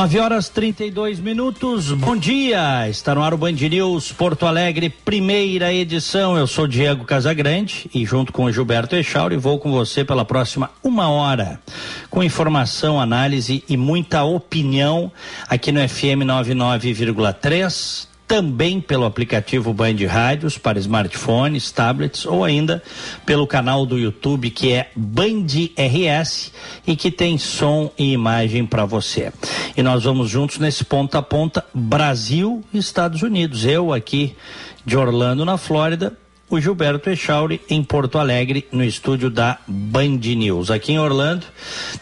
9 horas 32 minutos. Bom dia. Está no ar o Band News Porto Alegre, primeira edição. Eu sou Diego Casagrande e junto com o Gilberto Echauri vou com você pela próxima uma hora com informação, análise e muita opinião aqui no FM 99,3 também pelo aplicativo Band Rádios para smartphones, tablets ou ainda pelo canal do YouTube que é Band RS e que tem som e imagem para você. E nós vamos juntos nesse ponta a ponta Brasil e Estados Unidos. Eu aqui de Orlando, na Flórida, o Gilberto Echauri em Porto Alegre, no estúdio da Band News. Aqui em Orlando,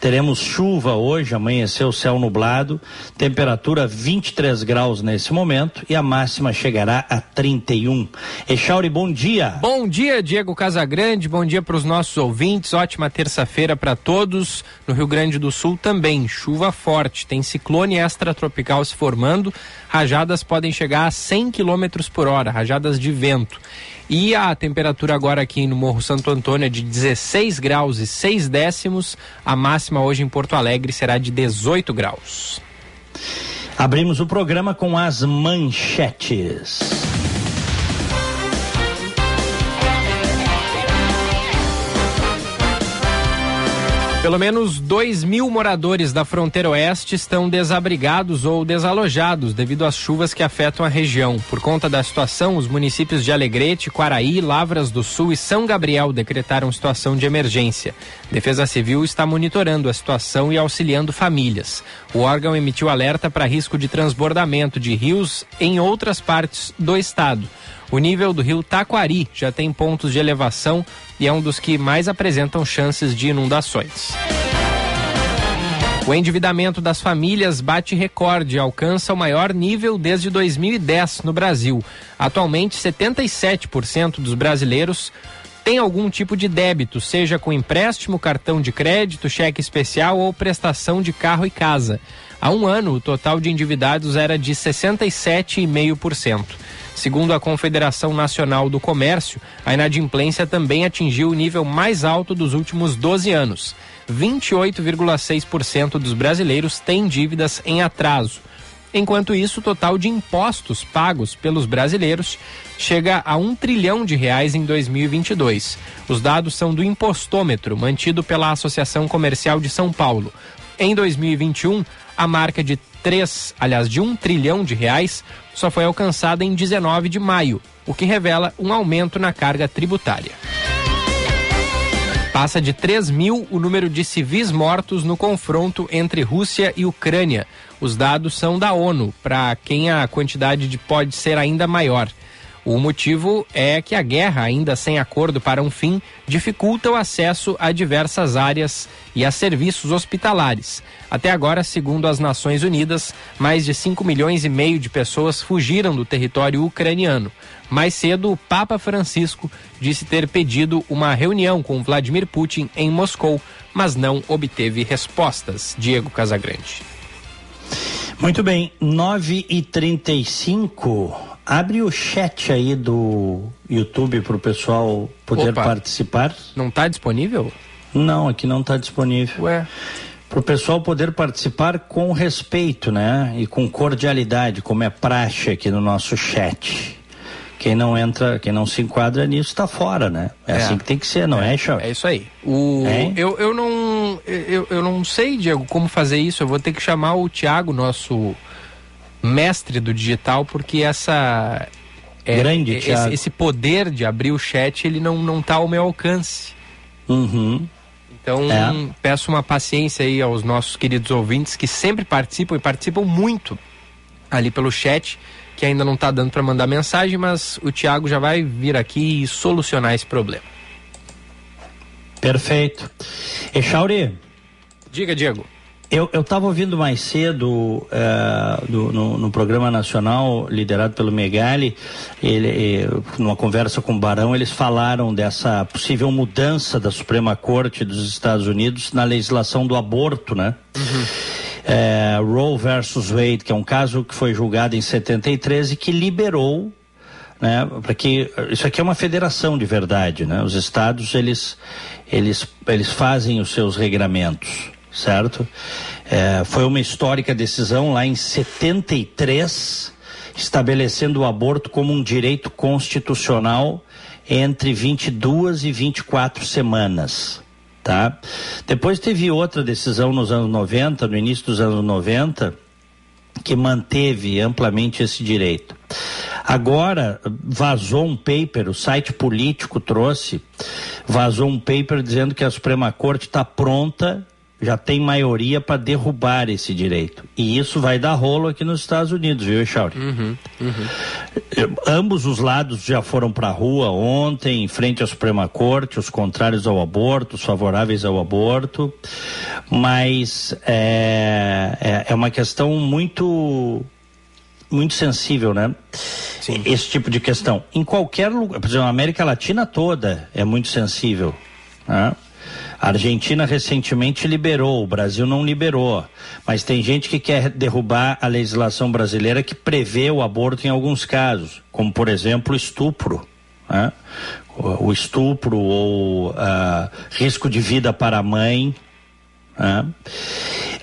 teremos chuva hoje, amanheceu céu nublado, temperatura 23 graus nesse momento e a máxima chegará a 31. Echauri, bom dia. Bom dia, Diego Casagrande, bom dia para os nossos ouvintes, ótima terça-feira para todos. No Rio Grande do Sul também, chuva forte, tem ciclone extratropical se formando, rajadas podem chegar a 100 km por hora, rajadas de vento. E a temperatura agora aqui no Morro Santo Antônio é de 16 graus e 6 décimos. A máxima hoje em Porto Alegre será de 18 graus. Abrimos o programa com as manchetes. Pelo menos 2 mil moradores da fronteira oeste estão desabrigados ou desalojados devido às chuvas que afetam a região. Por conta da situação, os municípios de Alegrete, Quaraí, Lavras do Sul e São Gabriel decretaram situação de emergência. Defesa Civil está monitorando a situação e auxiliando famílias. O órgão emitiu alerta para risco de transbordamento de rios em outras partes do estado. O nível do rio Taquari já tem pontos de elevação e é um dos que mais apresentam chances de inundações. O endividamento das famílias bate recorde e alcança o maior nível desde 2010 no Brasil. Atualmente, 77% dos brasileiros têm algum tipo de débito, seja com empréstimo, cartão de crédito, cheque especial ou prestação de carro e casa. Há um ano, o total de endividados era de 67,5%. Segundo a Confederação Nacional do Comércio, a inadimplência também atingiu o nível mais alto dos últimos 12 anos. 28,6% dos brasileiros têm dívidas em atraso. Enquanto isso, o total de impostos pagos pelos brasileiros chega a um trilhão de reais em 2022. Os dados são do impostômetro, mantido pela Associação Comercial de São Paulo. Em 2021, a marca de 3, aliás, de um trilhão de reais só foi alcançada em 19 de maio, o que revela um aumento na carga tributária. Passa de 3 mil o número de civis mortos no confronto entre Rússia e Ucrânia. Os dados são da ONU, para quem a quantidade de pode ser ainda maior. O motivo é que a guerra, ainda sem acordo para um fim, dificulta o acesso a diversas áreas e a serviços hospitalares. Até agora, segundo as Nações Unidas, mais de 5 milhões e meio de pessoas fugiram do território ucraniano. Mais cedo, o Papa Francisco disse ter pedido uma reunião com Vladimir Putin em Moscou, mas não obteve respostas. Diego Casagrande. Muito bem, 9 e 35 Abre o chat aí do YouTube para o pessoal poder Opa, participar. Não está disponível? Não, aqui não está disponível. Ué. Para o pessoal poder participar com respeito, né? E com cordialidade, como é praxe aqui no nosso chat. Quem não entra, quem não se enquadra nisso está fora, né? É, é, assim que tem que ser, não é, é Chau? É isso aí. O, é? eu, eu, não, eu, eu não sei, Diego, como fazer isso. Eu vou ter que chamar o Tiago, nosso mestre do digital, porque essa é, grande esse, esse, poder de abrir o chat ele não não está ao meu alcance. Uhum. Então é. peço uma paciência aí aos nossos queridos ouvintes que sempre participam e participam muito ali pelo chat, que ainda não está dando para mandar mensagem, mas o Tiago já vai vir aqui e solucionar esse problema. Perfeito. Echauri. Diga, Diego. Eu estava ouvindo mais cedo uh, do, no, no, programa nacional liderado pelo Megali, ele, numa conversa com o Barão, eles falaram dessa possível mudança da Suprema Corte dos Estados Unidos na legislação do aborto, né? Uhum. É, Roe versus Wade, que é um caso que foi julgado em 73 e que liberou né, para que isso aqui é uma federação de verdade, né? Os estados eles eles eles fazem os seus regramentos certo? É, foi uma histórica decisão lá em 73, estabelecendo o aborto como um direito constitucional entre 22 e 24 semanas. Tá? Depois teve outra decisão nos anos 90, no início dos anos 90, que manteve amplamente esse direito. Agora vazou um paper, o site político trouxe, vazou um paper dizendo que a Suprema Corte está pronta já tem maioria para derrubar esse direito. E isso vai dar rolo aqui nos Estados Unidos, viu, Echauri? Uhum, uhum. Ambos os lados já foram para a rua ontem, em frente à Suprema Corte, os contrários ao aborto, os favoráveis ao aborto, mas é, é, é uma questão muito muito sensível, né? Sim. Esse tipo de questão. Em qualquer lugar, por exemplo, a América Latina toda é muito sensível. Né? A Argentina recentemente liberou, o Brasil não liberou. Mas tem gente que quer derrubar a legislação brasileira que prevê o aborto em alguns casos, como por exemplo estupro. Né? O estupro ou uh, risco de vida para a mãe. Né?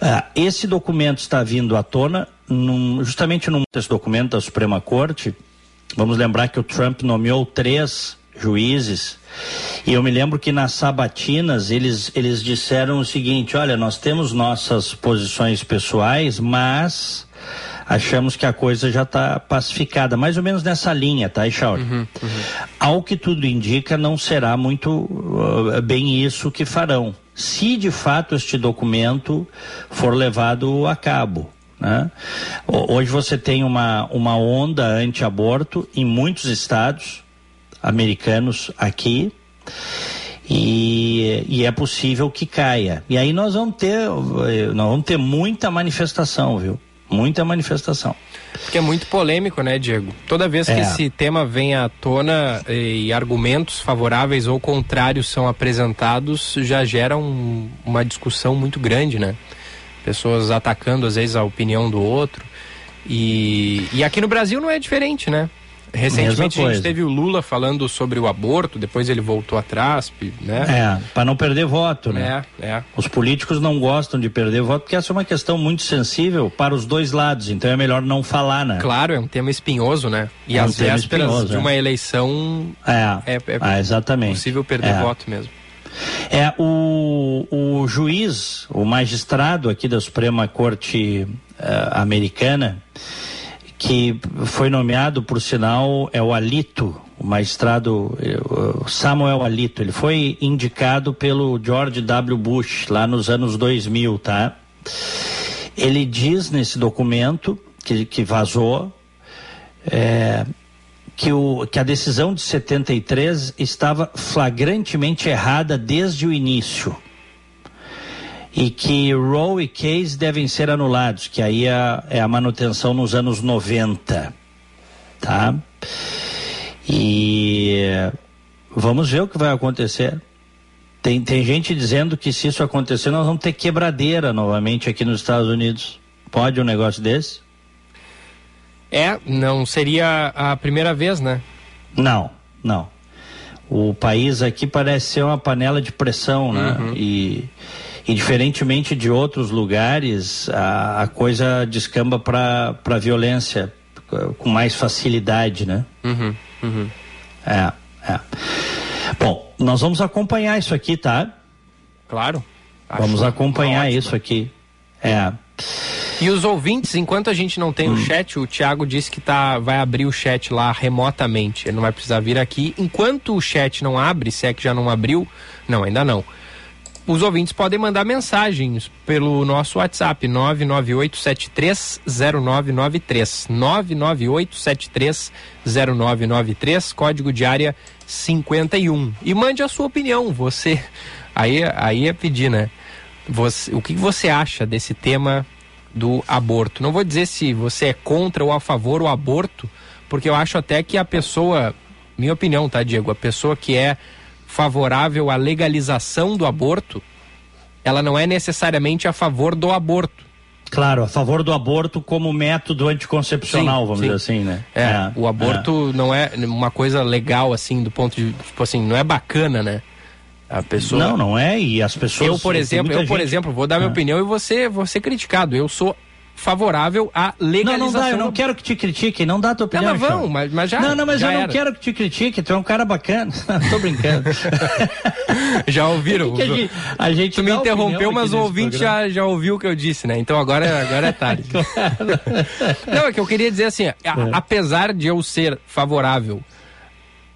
Uh, esse documento está vindo à tona num, justamente num esse documento da Suprema Corte. Vamos lembrar que o Trump nomeou três juízes e eu me lembro que nas sabatinas eles, eles disseram o seguinte: olha, nós temos nossas posições pessoais, mas achamos que a coisa já está pacificada, mais ou menos nessa linha, tá, Echauri? Uhum, uhum. Ao que tudo indica, não será muito uh, bem isso que farão. Se de fato este documento for levado a cabo. Né? Hoje você tem uma, uma onda anti-aborto em muitos estados americanos aqui, e, e, é possível que caia. E aí nós vamos ter, nós vamos ter muita manifestação, viu? Muita manifestação. Porque é muito polêmico, né, Diego? Toda vez que é. esse tema vem à tona e argumentos favoráveis ou contrários são apresentados, já gera um, uma discussão muito grande, né? Pessoas atacando às vezes a opinião do outro. E, e aqui no Brasil não é diferente, né? Recentemente a gente teve o Lula falando sobre o aborto, depois ele voltou atrás, né? É, para não perder voto, né? É, é. Os políticos não gostam de perder voto porque essa é uma questão muito sensível para os dois lados, então é melhor não falar, né? Claro, é um tema espinhoso, né? E é um às vésperas de uma é. eleição é, é, é ah, exatamente. possível perder é. voto mesmo. É, o, o juiz, o magistrado aqui da Suprema Corte uh, Americana, que foi nomeado, por sinal, é o Alito, o magistrado eh, Samuel Alito. Ele foi indicado pelo George W. Bush lá nos anos 2000, tá? Ele diz nesse documento que, que vazou é, que, o, que a decisão de 73 estava flagrantemente errada desde o início e que Roe e Case devem ser anulados, que aí é, é a manutenção nos anos 90, tá? E vamos ver o que vai acontecer. Tem, tem gente dizendo que se isso acontecer, nós vamos ter quebradeira novamente aqui nos Estados Unidos. Pode um negócio desse? É, não seria a primeira vez, né? Não, não. O país aqui parece ser uma panela de pressão, né? Uhum. E e diferentemente de outros lugares, a, a coisa descamba para a violência com mais facilidade, né? Uhum, uhum. É, é. Bom, nós vamos acompanhar isso aqui, tá? Claro. Vamos acompanhar isso aqui. É. E os ouvintes, enquanto a gente não tem hum. o chat, o Thiago disse que tá, vai abrir o chat lá remotamente. Ele não vai precisar vir aqui. Enquanto o chat não abre, se é que já não abriu, não, ainda não os ouvintes podem mandar mensagens pelo nosso WhatsApp 998730993 998730993 código de área 51 e mande a sua opinião você aí aí é pedir né Você, o que você acha desse tema do aborto? Não vou dizer se você é contra ou a favor o aborto, porque eu acho até que a pessoa, minha opinião, tá, Diego? A pessoa que é favorável à legalização do aborto, ela não é necessariamente a favor do aborto. Claro, a favor do aborto como método anticoncepcional, sim, vamos sim. dizer assim, né? É, é o aborto é. não é uma coisa legal, assim, do ponto de, tipo assim, não é bacana, né? A pessoa... Não, não é, e as pessoas... Eu, por exemplo, eu, por gente... exemplo, vou dar minha é. opinião e você, vou ser criticado. Eu sou favorável à legalização. Não, não dá, eu não quero que te critique, não dá a tua opinião. Não, mas vão, mas, mas já Não, não, mas eu era. não quero que te critique, tu é um cara bacana. Tô brincando. já ouviram? É a gente, a gente tu me interrompeu, mas o ouvinte já, já ouviu o que eu disse, né? Então agora, agora é tarde. não, é que eu queria dizer assim, a, é. apesar de eu ser favorável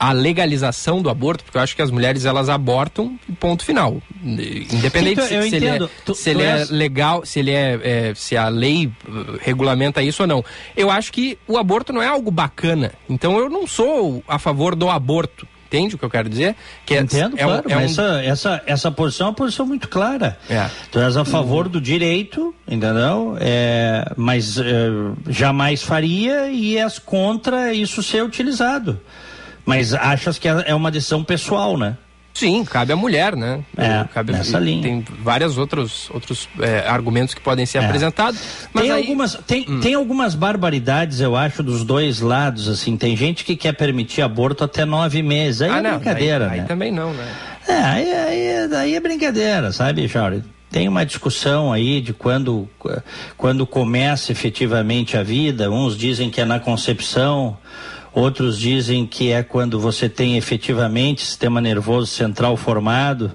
a legalização do aborto, porque eu acho que as mulheres elas abortam ponto final. Independente então, se, se, ele, é, tu, se ele é, legal, se ele é, é, se a lei uh, regulamenta isso ou não. Eu acho que o aborto não é algo bacana. Então eu não sou a favor do aborto. Entende o que eu quero dizer? Que é, Entendo, é, claro, é um... essa, essa, essa posição é uma posição muito clara. É. Tu és a favor do direito, entendeu? É, mas é, jamais faria e és contra isso ser utilizado. Mas achas que é, é uma decisão pessoal, né? Sim, cabe à mulher, né? É, cabe, nessa linha. Tem vários outros, outros é, argumentos que podem ser é. apresentados. Tem, aí... algumas, tem, hum. tem algumas barbaridades, eu acho, dos dois lados, assim. Tem gente que quer permitir aborto até nove meses. Aí ah, é não, brincadeira, aí, né? Aí também não, né? É, aí, aí, aí é brincadeira, sabe, Chauri? Tem uma discussão aí de quando, quando começa efetivamente a vida. Uns dizem que é na concepção, Outros dizem que é quando você tem efetivamente sistema nervoso central formado.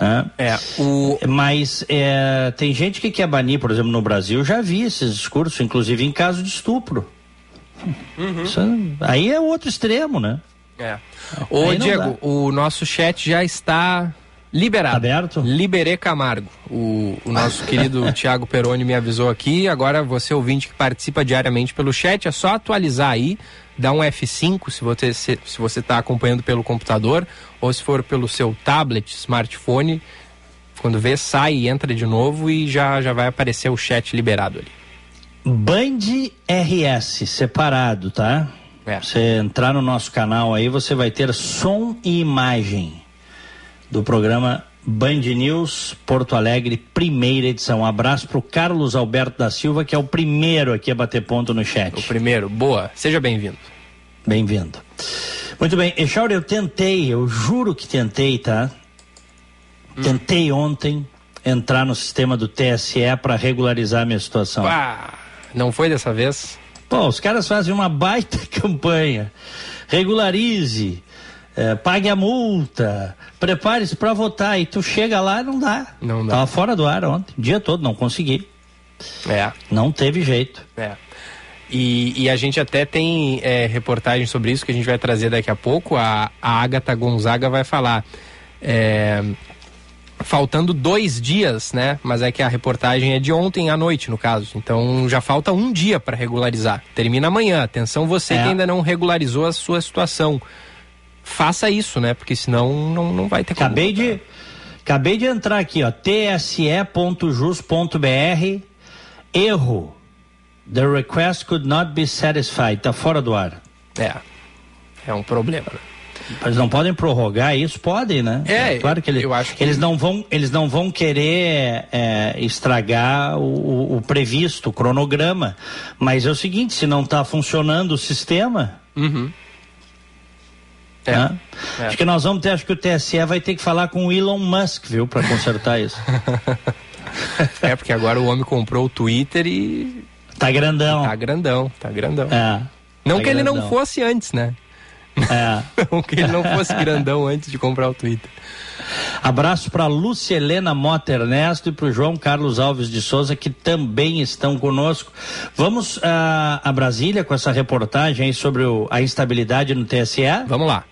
Né? É, o... Mas é, tem gente que quer banir, por exemplo, no Brasil, já vi esses discursos, inclusive em caso de estupro. Uhum. Isso, aí é outro extremo, né? É. Ô, Diego, o nosso chat já está Liberado. Aberto? Liberei Camargo. O, o nosso querido Tiago Peroni me avisou aqui. Agora, você ouvinte que participa diariamente pelo chat, é só atualizar aí, dá um F5 se você se, se você está acompanhando pelo computador ou se for pelo seu tablet, smartphone. Quando vê, sai e entra de novo e já, já vai aparecer o chat liberado ali. Band RS, separado, tá? É. Você entrar no nosso canal aí, você vai ter som e imagem do programa Band News Porto Alegre, primeira edição. Um abraço para o Carlos Alberto da Silva, que é o primeiro aqui a bater ponto no chat. O primeiro, boa. Seja bem-vindo. Bem-vindo. Muito bem, Echauri, eu tentei, eu juro que tentei, tá? Hum. Tentei ontem entrar no sistema do TSE para regularizar a minha situação. Ah, não foi dessa vez? Pô, os caras fazem uma baita campanha. Regularize é, pague a multa, prepare-se para votar e tu chega lá e não dá. Não dá. Tava fora do ar ontem, o dia todo, não consegui. É. Não teve jeito. É. E, e a gente até tem é, reportagem sobre isso que a gente vai trazer daqui a pouco. A, a Agatha Gonzaga vai falar. É, faltando dois dias, né? Mas é que a reportagem é de ontem à noite, no caso. Então já falta um dia para regularizar. Termina amanhã. Atenção, você é. que ainda não regularizou a sua situação faça isso, né? Porque senão não, não vai ter como. Acabei de, acabei de entrar aqui, ó, tse.jus.br, erro. The request could not be satisfied. Tá fora do ar. É. É um problema, né? Mas não podem prorrogar isso? Podem, né? É, é claro que, ele, eu acho que eles não vão, eles não vão querer é, estragar o, o, previsto, o cronograma. Mas é o seguinte, se não está funcionando o sistema, uhum. É. Né? é. Acho que nós vamos ter, acho que o TSE vai ter que falar com o Elon Musk, viu, para consertar isso. é, porque agora o homem comprou o Twitter e. Tá grandão. Tá grandão, tá grandão. É. Não tá que grandão. ele não fosse antes, né? É. não que ele não fosse grandão antes de comprar o Twitter. Abraço para Lúcia Helena Mota Ernesto e para o João Carlos Alves de Souza, que também estão conosco. Vamos uh, a Brasília com essa reportagem sobre o, a instabilidade no TSE? Vamos lá.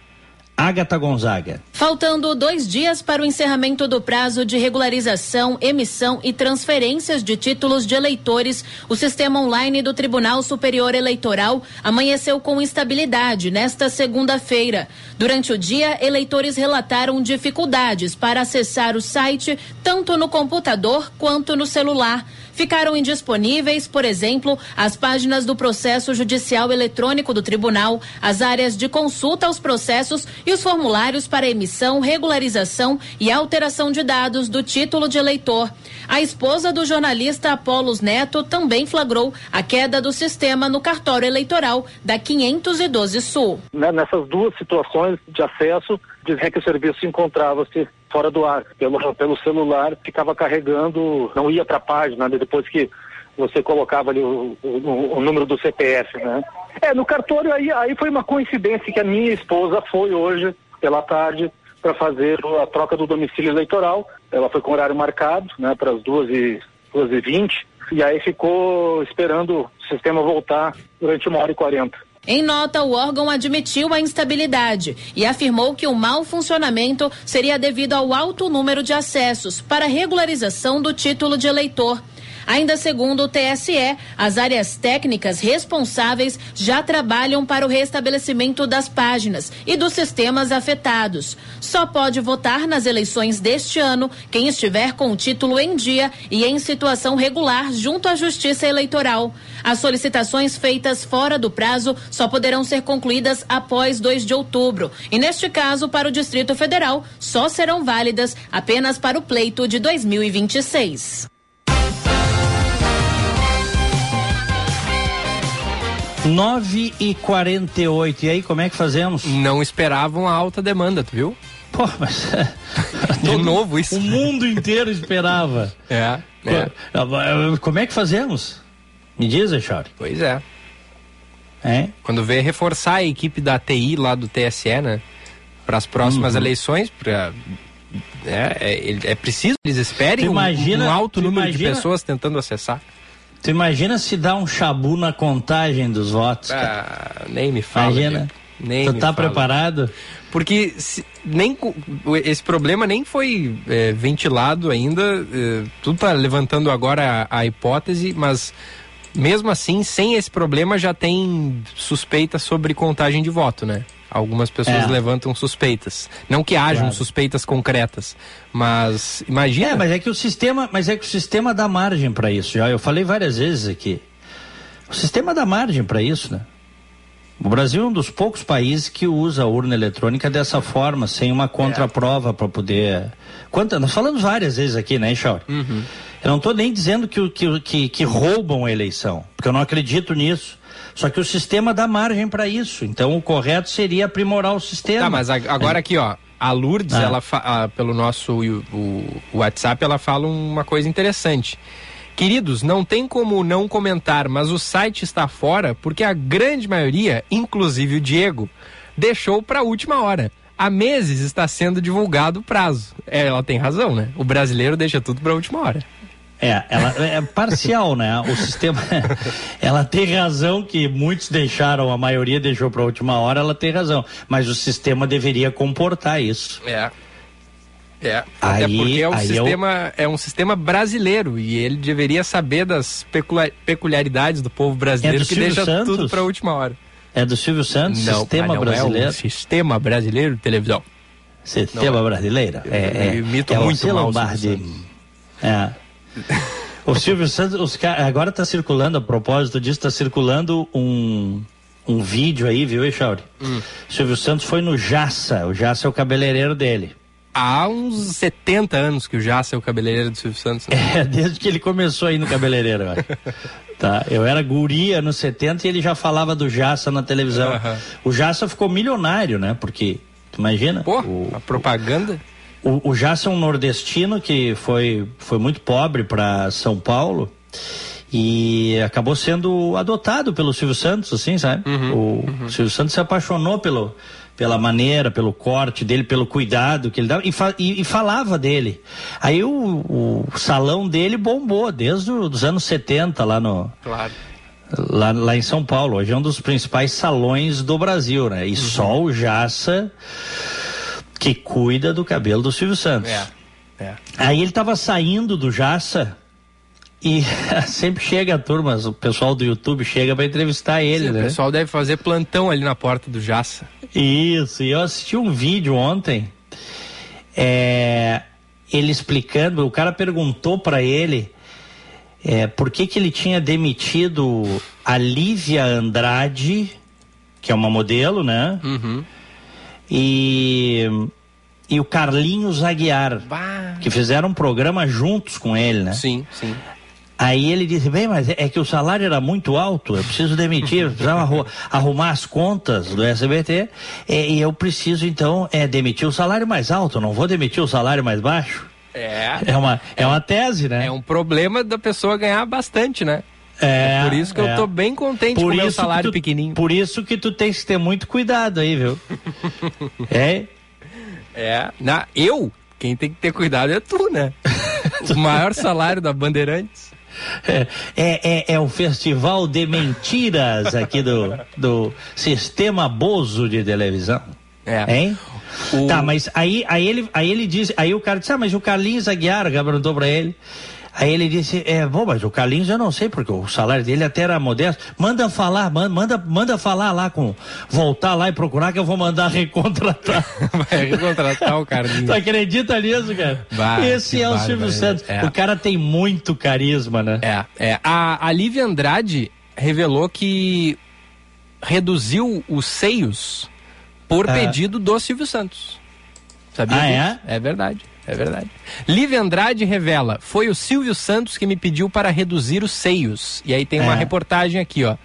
Agatha Gonzaga. Faltando dois dias para o encerramento do prazo de regularização, emissão e transferências de títulos de eleitores, o sistema online do Tribunal Superior Eleitoral amanheceu com instabilidade nesta segunda-feira. Durante o dia, eleitores relataram dificuldades para acessar o site, tanto no computador quanto no celular. Ficaram indisponíveis, por exemplo, as páginas do processo judicial eletrônico do tribunal, as áreas de consulta aos processos e os formulários para emissão, regularização e alteração de dados do título de eleitor. A esposa do jornalista Apolos Neto também flagrou a queda do sistema no cartório eleitoral da 512 Sul. Né, nessas duas situações de acesso, dizia que o serviço encontrava-se fora do ar, pelo, pelo celular, ficava carregando, não ia para a página, né, depois que você colocava ali o, o, o, número do CPF, né? É, no cartório aí, aí foi uma coincidência que a minha esposa foi hoje, pela tarde, para fazer a troca do domicílio eleitoral. Ela foi com horário marcado, né, para as duas e, duas e vinte, e aí ficou esperando o sistema voltar durante uma hora e quarenta. Em nota, o órgão admitiu a instabilidade e afirmou que o mau funcionamento seria devido ao alto número de acessos para regularização do título de eleitor. Ainda segundo o TSE, as áreas técnicas responsáveis já trabalham para o restabelecimento das páginas e dos sistemas afetados. Só pode votar nas eleições deste ano quem estiver com o título em dia e em situação regular junto à Justiça Eleitoral. As solicitações feitas fora do prazo só poderão ser concluídas após 2 de outubro. E neste caso, para o Distrito Federal, só serão válidas apenas para o pleito de 2026. 9 e 48 E aí, como é que fazemos? Não esperavam a alta demanda, tu viu? Pô, mas. De novo isso. O mundo inteiro esperava. É. é. Como é que fazemos? Me diz, Echauri. Pois é. É? Quando vê reforçar a equipe da TI lá do TSE, né? Para as próximas uhum. eleições, pra, é, é, é, preciso eles esperem imagina, um, um, alto número imagina, de pessoas tentando acessar. Tu imagina se dá um chabu na contagem dos votos? Ah, nem me fala. Imagina. Nem tu tá fala. preparado? Porque se, nem esse problema nem foi é, ventilado ainda. É, tu tá levantando agora a, a hipótese, mas mesmo assim, sem esse problema, já tem suspeita sobre contagem de voto, né? Algumas pessoas é. levantam suspeitas. Não que hajam claro. suspeitas concretas, mas imagina. É, mas é que o sistema, mas é que o sistema dá margem para isso. Já eu falei várias vezes aqui. O sistema dá margem para isso, né? O Brasil é um dos poucos países que usa a urna eletrônica dessa forma, sem uma contraprova para poder. Quanta... Nós falamos várias vezes aqui, né, Chauri? Uhum. Eu não estou nem dizendo que, que, que, que roubam a eleição, porque eu não acredito nisso. Só que o sistema dá margem para isso. Então o correto seria aprimorar o sistema. Tá, mas agora aqui, ó. A Lourdes, ah. ela ah, pelo nosso o, o WhatsApp, ela fala uma coisa interessante. Queridos, não tem como não comentar, mas o site está fora porque a grande maioria, inclusive o Diego, deixou para a última hora. Há meses está sendo divulgado o prazo. É, ela tem razão, né? O brasileiro deixa tudo para a última hora. É, ela é parcial, né? O sistema, ela tem razão que muitos deixaram, a maioria deixou para a última hora, ela tem razão. Mas o sistema deveria comportar isso. É. É, aí, até porque é um, sistema, eu... é um sistema brasileiro e ele deveria saber das peculiaridades do povo brasileiro é do que Silvio deixa Santos? tudo para a última hora. É do Silvio Santos, não, sistema não brasileiro. É sistema brasileiro de televisão. Sistema não, brasileiro? É, é, é, é muito Lombardi. É. O Silvio Santos, os, agora está circulando, a propósito disso, está circulando um, um vídeo aí, viu, Echauri? Hum. Silvio Santos foi no Jaça, o Jaça é o cabeleireiro dele. Há uns 70 anos que o Jaça é o cabeleireiro do Silvio Santos. Né? É, desde que ele começou aí no cabeleireiro, eu acho. Tá, eu era guria nos 70 e ele já falava do Jaça na televisão. Uhum. O Jaça ficou milionário, né? Porque, tu imagina? Pô, o, a propaganda? O, o Jaça é um nordestino que foi, foi muito pobre para São Paulo e acabou sendo adotado pelo Silvio Santos, assim, sabe? Uhum, o uhum. Silvio Santos se apaixonou pelo, pela maneira, pelo corte dele, pelo cuidado que ele dava e, fa, e, e falava dele. Aí o, o, salão dele bombou desde os anos 70 lá no. Claro. Lá, lá em São Paulo. Hoje é um dos principais salões do Brasil, né? E uhum. só o Jaça que cuida do cabelo do Silvio Santos. É, é. Aí ele tava saindo do Jaça e sempre chega a turma, o pessoal do YouTube chega para entrevistar ele, Sim, né? O pessoal deve fazer plantão ali na porta do Jaça. Isso, e eu assisti um vídeo ontem, é, ele explicando, o cara perguntou para ele é, por que que ele tinha demitido a Lívia Andrade, que é uma modelo, né? Uhum. E, e o Carlinhos Aguiar, Bah. que fizeram um programa juntos com ele, né? Sim, sim. Aí ele disse, bem, mas é que o salário era muito alto, eu preciso demitir, eu precisava arru- arrumar as contas do SBT, e, e eu preciso então é, demitir o salário mais alto, não vou demitir o salário mais baixo. É. É uma, é uma tese, né? É um problema da pessoa ganhar bastante, né? É, por isso que é. eu tô bem contente com o meu salário tu- pequenininho. Por isso que tu tens que ter muito cuidado aí, viu? é, É. Na, eu, quem tem que ter cuidado é tu, né? o maior salário da Bandeirantes. É, é, é o festival de mentiras aqui do, do sistema Bozo de televisão. É. Hein? O- Tá, mas aí, aí, ele, aí ele disse, aí o cara disse, ah, mas o Carlinhos Aguiar, o perguntou pra ele. Aí ele disse, é, bom, mas o Carlinhos eu não sei, porque o salário dele até era modesto. Manda falar, man- manda, manda falar lá com. Voltar lá e procurar que eu vou mandar recontratar. Vai recontratar o Carlinhos. tu acredita nisso, cara? Bah, Esse é o Silvio bárbaro, Santos. é. O cara tem muito carisma, né? É, é. A, a Lívia Andrade revelou que reduziu os seios por Ah. pedido do Silvio Santos. Sabia Ah, disso? É verdade, é verdade. Lívia Andrade revela, foi o Silvio Santos que me pediu para reduzir os seios. E aí tem uma É. reportagem aqui, ó.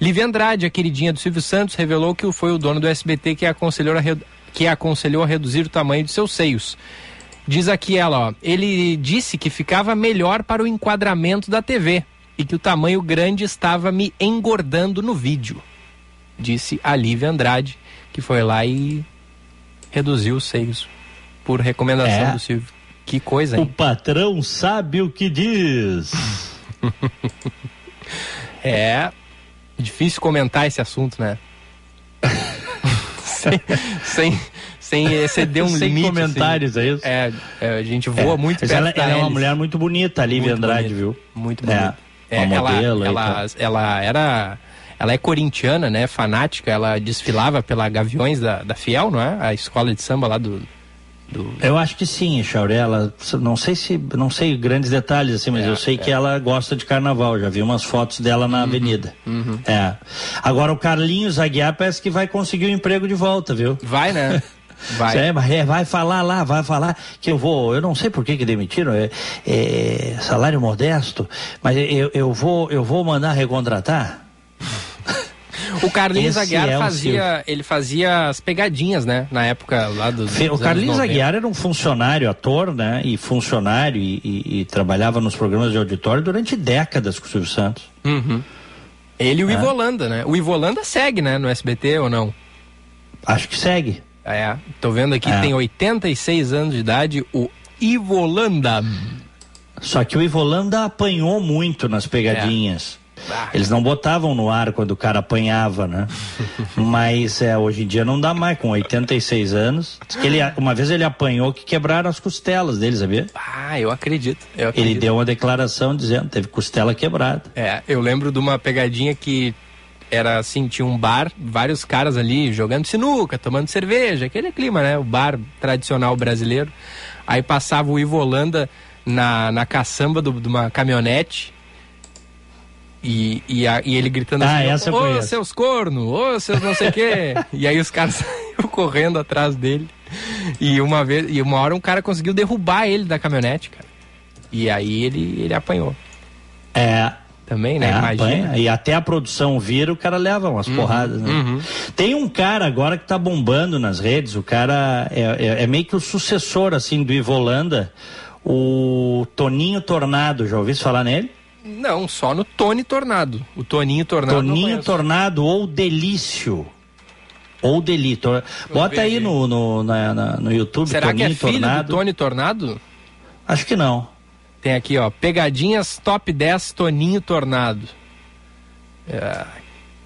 Lívia Andrade, a queridinha do Silvio Santos, revelou que foi o dono do SBT que a aconselhou a, re- que a aconselhou a reduzir o tamanho de seus seios. Diz aqui ela, ó, ele disse que ficava melhor para o enquadramento da TV e que o tamanho grande estava me engordando no vídeo. Disse a Lívia Andrade, que foi lá e reduziu os seios por recomendação É. do Silvio. Que coisa, O hein? patrão sabe o que diz. É difícil comentar esse assunto, né? sem, sem, sem exceder um Sem limite. comentários, assim. é isso? É, é, a gente voa É, muito mas perto ela, ela é uma mulher muito bonita, a Lívia Andrade, bonita, viu? Muito É, bonita. uma ela, modelo ela, ela era. Ela é corintiana, né? Fanática. Ela desfilava pela Gaviões da, da Fiel, não é? A escola de samba lá do. Do... Eu acho que sim, Chaurela. Não sei se, não sei grandes detalhes assim, mas É, eu sei que ela gosta de carnaval. Já vi umas fotos dela Uhum, na avenida. É. Agora o Carlinhos Aguiar parece que vai conseguir o emprego de volta, viu? Vai, né? Vai. É, é, vai falar lá, vai falar que eu vou, eu não sei por que que demitiram, é, é salário modesto, mas eu, eu vou, eu vou mandar recontratar. O Carlinhos Esse Aguiar é o fazia. Ele fazia as pegadinhas, né? Na época lá dos. Fe- O Carlinhos anos 90. Aguiar era um funcionário, ator, né? E funcionário e, e- e trabalhava nos programas de auditório durante décadas com o Silvio Santos. Uhum. Ele e o É. Ivo Holanda, né? O Ivo Holanda segue, né? No SBT ou não? Acho que segue. É. Tô vendo aqui, É. tem 86 anos de idade, o Ivo Holanda. Só que o Ivolanda apanhou muito nas pegadinhas. Ah. Eles não botavam no ar quando o cara apanhava, né? Mas é, hoje em dia não dá mais, com 86 anos. Ele, uma vez ele apanhou que quebraram as costelas dele, sabia? Ah, eu acredito. Eu acredito. Ele deu uma declaração dizendo teve costela quebrada. É, eu lembro de uma pegadinha que era assim, tinha um bar, vários caras ali jogando sinuca, tomando cerveja, aquele clima, né? O bar tradicional brasileiro. Aí passava o Ivo Holanda na, na caçamba do- de uma caminhonete e, e, a- e ele gritando Ah, assim, ô conheço." seus cornos, ô seus não sei o quê. e aí os caras saíram correndo atrás dele. E uma vez, e uma hora um cara conseguiu derrubar ele da caminhonete, cara. E aí ele, ele apanhou É, também, né? É, Imagina. apanha. E até a produção vira, o cara leva umas porradas, né? uhum. Tem um cara agora que tá bombando nas redes, o cara é, é- é meio que o sucessor, assim, do Ivo Holanda, o Toninho Tornado, já ouviu falar nele? Não, só no Tony Tornado. O Toninho Tornado. Toninho. Tornado ou Delício. Ou Delito. Bota aí no, no, na- na- no YouTube, Será Toninho que é filho Tornado. do Tony Tornado? Acho que não. Tem aqui, ó, pegadinhas top 10 Toninho Tornado. É,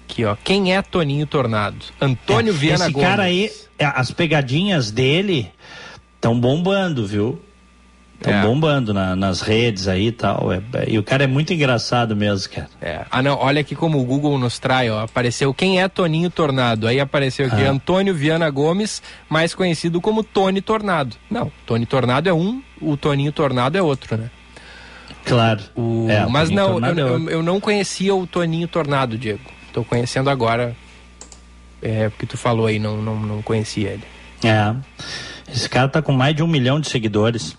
aqui, ó. Quem é Toninho Tornado? Antônio É, Viana Esse Gomes. cara aí, é, as pegadinhas dele estão bombando, viu? Estão É. bombando na- nas redes aí e tal. É- é- e o cara é muito engraçado mesmo, cara. É. Ah, não, olha aqui como o Google nos trai, ó. Apareceu quem é Toninho Tornado. Aí apareceu aqui Ah. Antônio Viana Gomes, mais conhecido como Tony Tornado. Não, Tony Tornado é um, o Toninho Tornado é outro, né? Claro. O- É, mas Toninho não, eu, é eu- eu não conhecia o Toninho Tornado, Diego. Tô conhecendo agora. É, porque tu falou aí, não, não, não conhecia ele. É. Esse cara tá com mais de um milhão de seguidores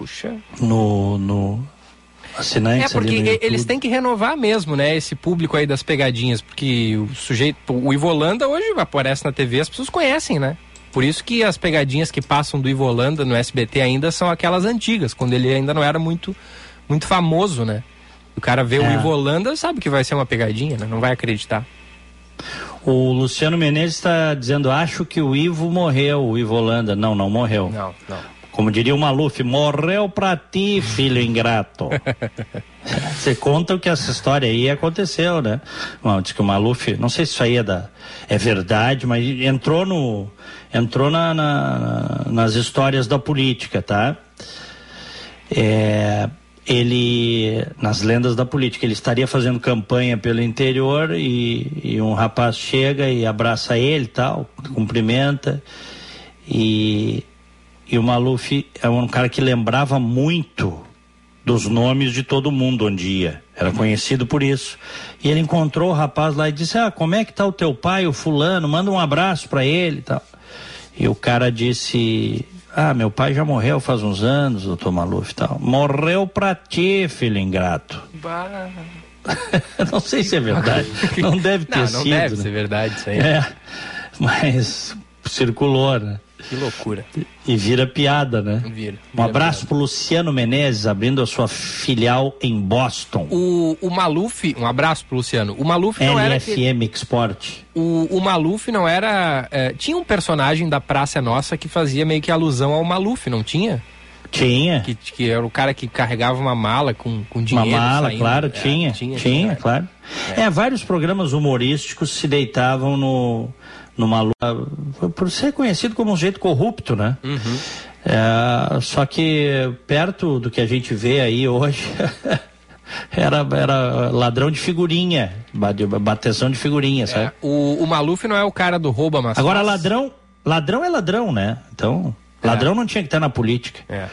Puxa. no, no É porque ali no YouTube. eles têm que renovar mesmo, né? Esse público aí das pegadinhas. Porque o sujeito. O Ivolanda hoje aparece na TV, as pessoas conhecem, né? Por isso que as pegadinhas que passam do Ivolanda no SBT ainda são aquelas antigas, quando ele ainda não era muito, muito famoso, né? O cara vê o É. Ivolanda, sabe que vai ser uma pegadinha, né? Não vai acreditar. O Luciano Menezes está dizendo, acho que o Ivo morreu, o Ivo Holanda. Não, não morreu. Não, não. Como diria o Maluf, morreu pra ti, filho ingrato. Você conta o que essa história aí aconteceu, né? Bom, diz que o Maluf, não sei se isso aí é, da, é verdade, mas entrou no entrou na, na- nas histórias da política, tá? É, ele, nas lendas da política, ele estaria fazendo campanha pelo interior e, e um rapaz chega e abraça ele tal, cumprimenta e, e o Maluf é um cara que lembrava muito dos nomes de todo mundo onde ia. Era conhecido por isso. E ele encontrou o rapaz lá e disse: Ah, como é que tá o teu pai, o fulano? Manda um abraço para ele e tal. E o cara disse: Ah, meu pai já morreu faz uns anos, doutor Maluf e tal. Morreu pra ti, filho ingrato. não sei se é verdade. Não deve ter não, sido. não deve né? ser verdade isso aí. É, mas circulou, né? Que loucura. E vira piada, né? Vira, Um abraço pro Luciano Menezes, abrindo a sua filial em Boston. O, o Maluf, um abraço pro Luciano. O Maluf não era LFM Export. O, o Maluf não era. é, tinha um personagem da Praça Nossa que fazia meio que alusão ao Maluf, não tinha? Tinha. Que, que era o cara que carregava uma mala com, com Uma dinheiro. mala, saindo. claro, É, tinha, tinha. tinha, tinha. claro. É. vários programas humorísticos se deitavam no, numa lu- por ser conhecido como um jeito corrupto, né? Uhum. É, só que perto do que a gente vê aí hoje, era, era ladrão de figurinha, bate- bateção de figurinha, sabe? É, o, o Maluf não é o cara do rouba, mas. Agora, ladrão, ladrão é ladrão, né? Então, ladrão não tinha que estar na política. É.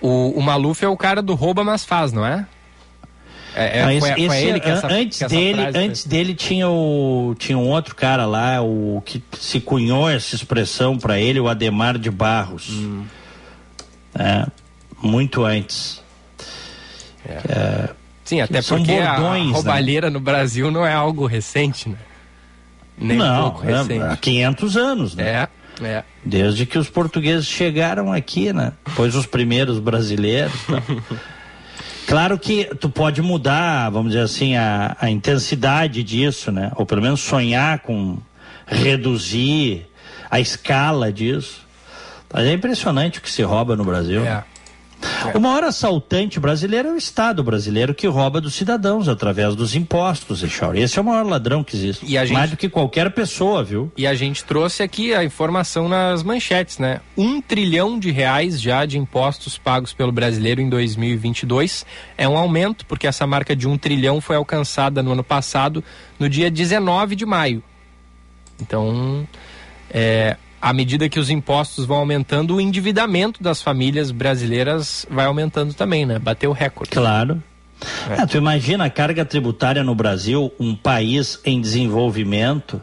O, o Maluf é o cara do rouba, mas faz, não é? É, é, foi esse- ele que essa, an- antes que essa dele, frase foi- antes dele tinha o tinha um outro cara lá, o que se cunhou essa expressão para ele, o Ademar de Barros. Hum. É, muito antes. Sim, até porque bordões, a né? roubalheira no Brasil não é algo recente, né? Nem um não, pouco é, recente. há 500 anos, né? É, é. Desde que os portugueses chegaram aqui, né? Depois os primeiros brasileiros. tá? claro que tu pode mudar, vamos dizer assim, a, a intensidade disso, né? Ou pelo menos sonhar com reduzir a escala disso. Mas é impressionante o que se rouba no Brasil. é. O maior assaltante brasileiro é o Estado brasileiro que rouba dos cidadãos através dos impostos, Echauri. Esse é o maior ladrão que existe. Gente- Mais do que qualquer pessoa, viu? E a gente trouxe aqui a informação nas manchetes, né? Um trilhão de reais já de impostos pagos pelo brasileiro em 2022. É um aumento, porque essa marca de um trilhão foi alcançada no ano passado, no dia 19 de maio. Então, é, à medida que os impostos vão aumentando, o endividamento das famílias brasileiras vai aumentando também, né? Bateu o recorde. Claro. É, tu imagina a carga tributária no Brasil, um país em desenvolvimento,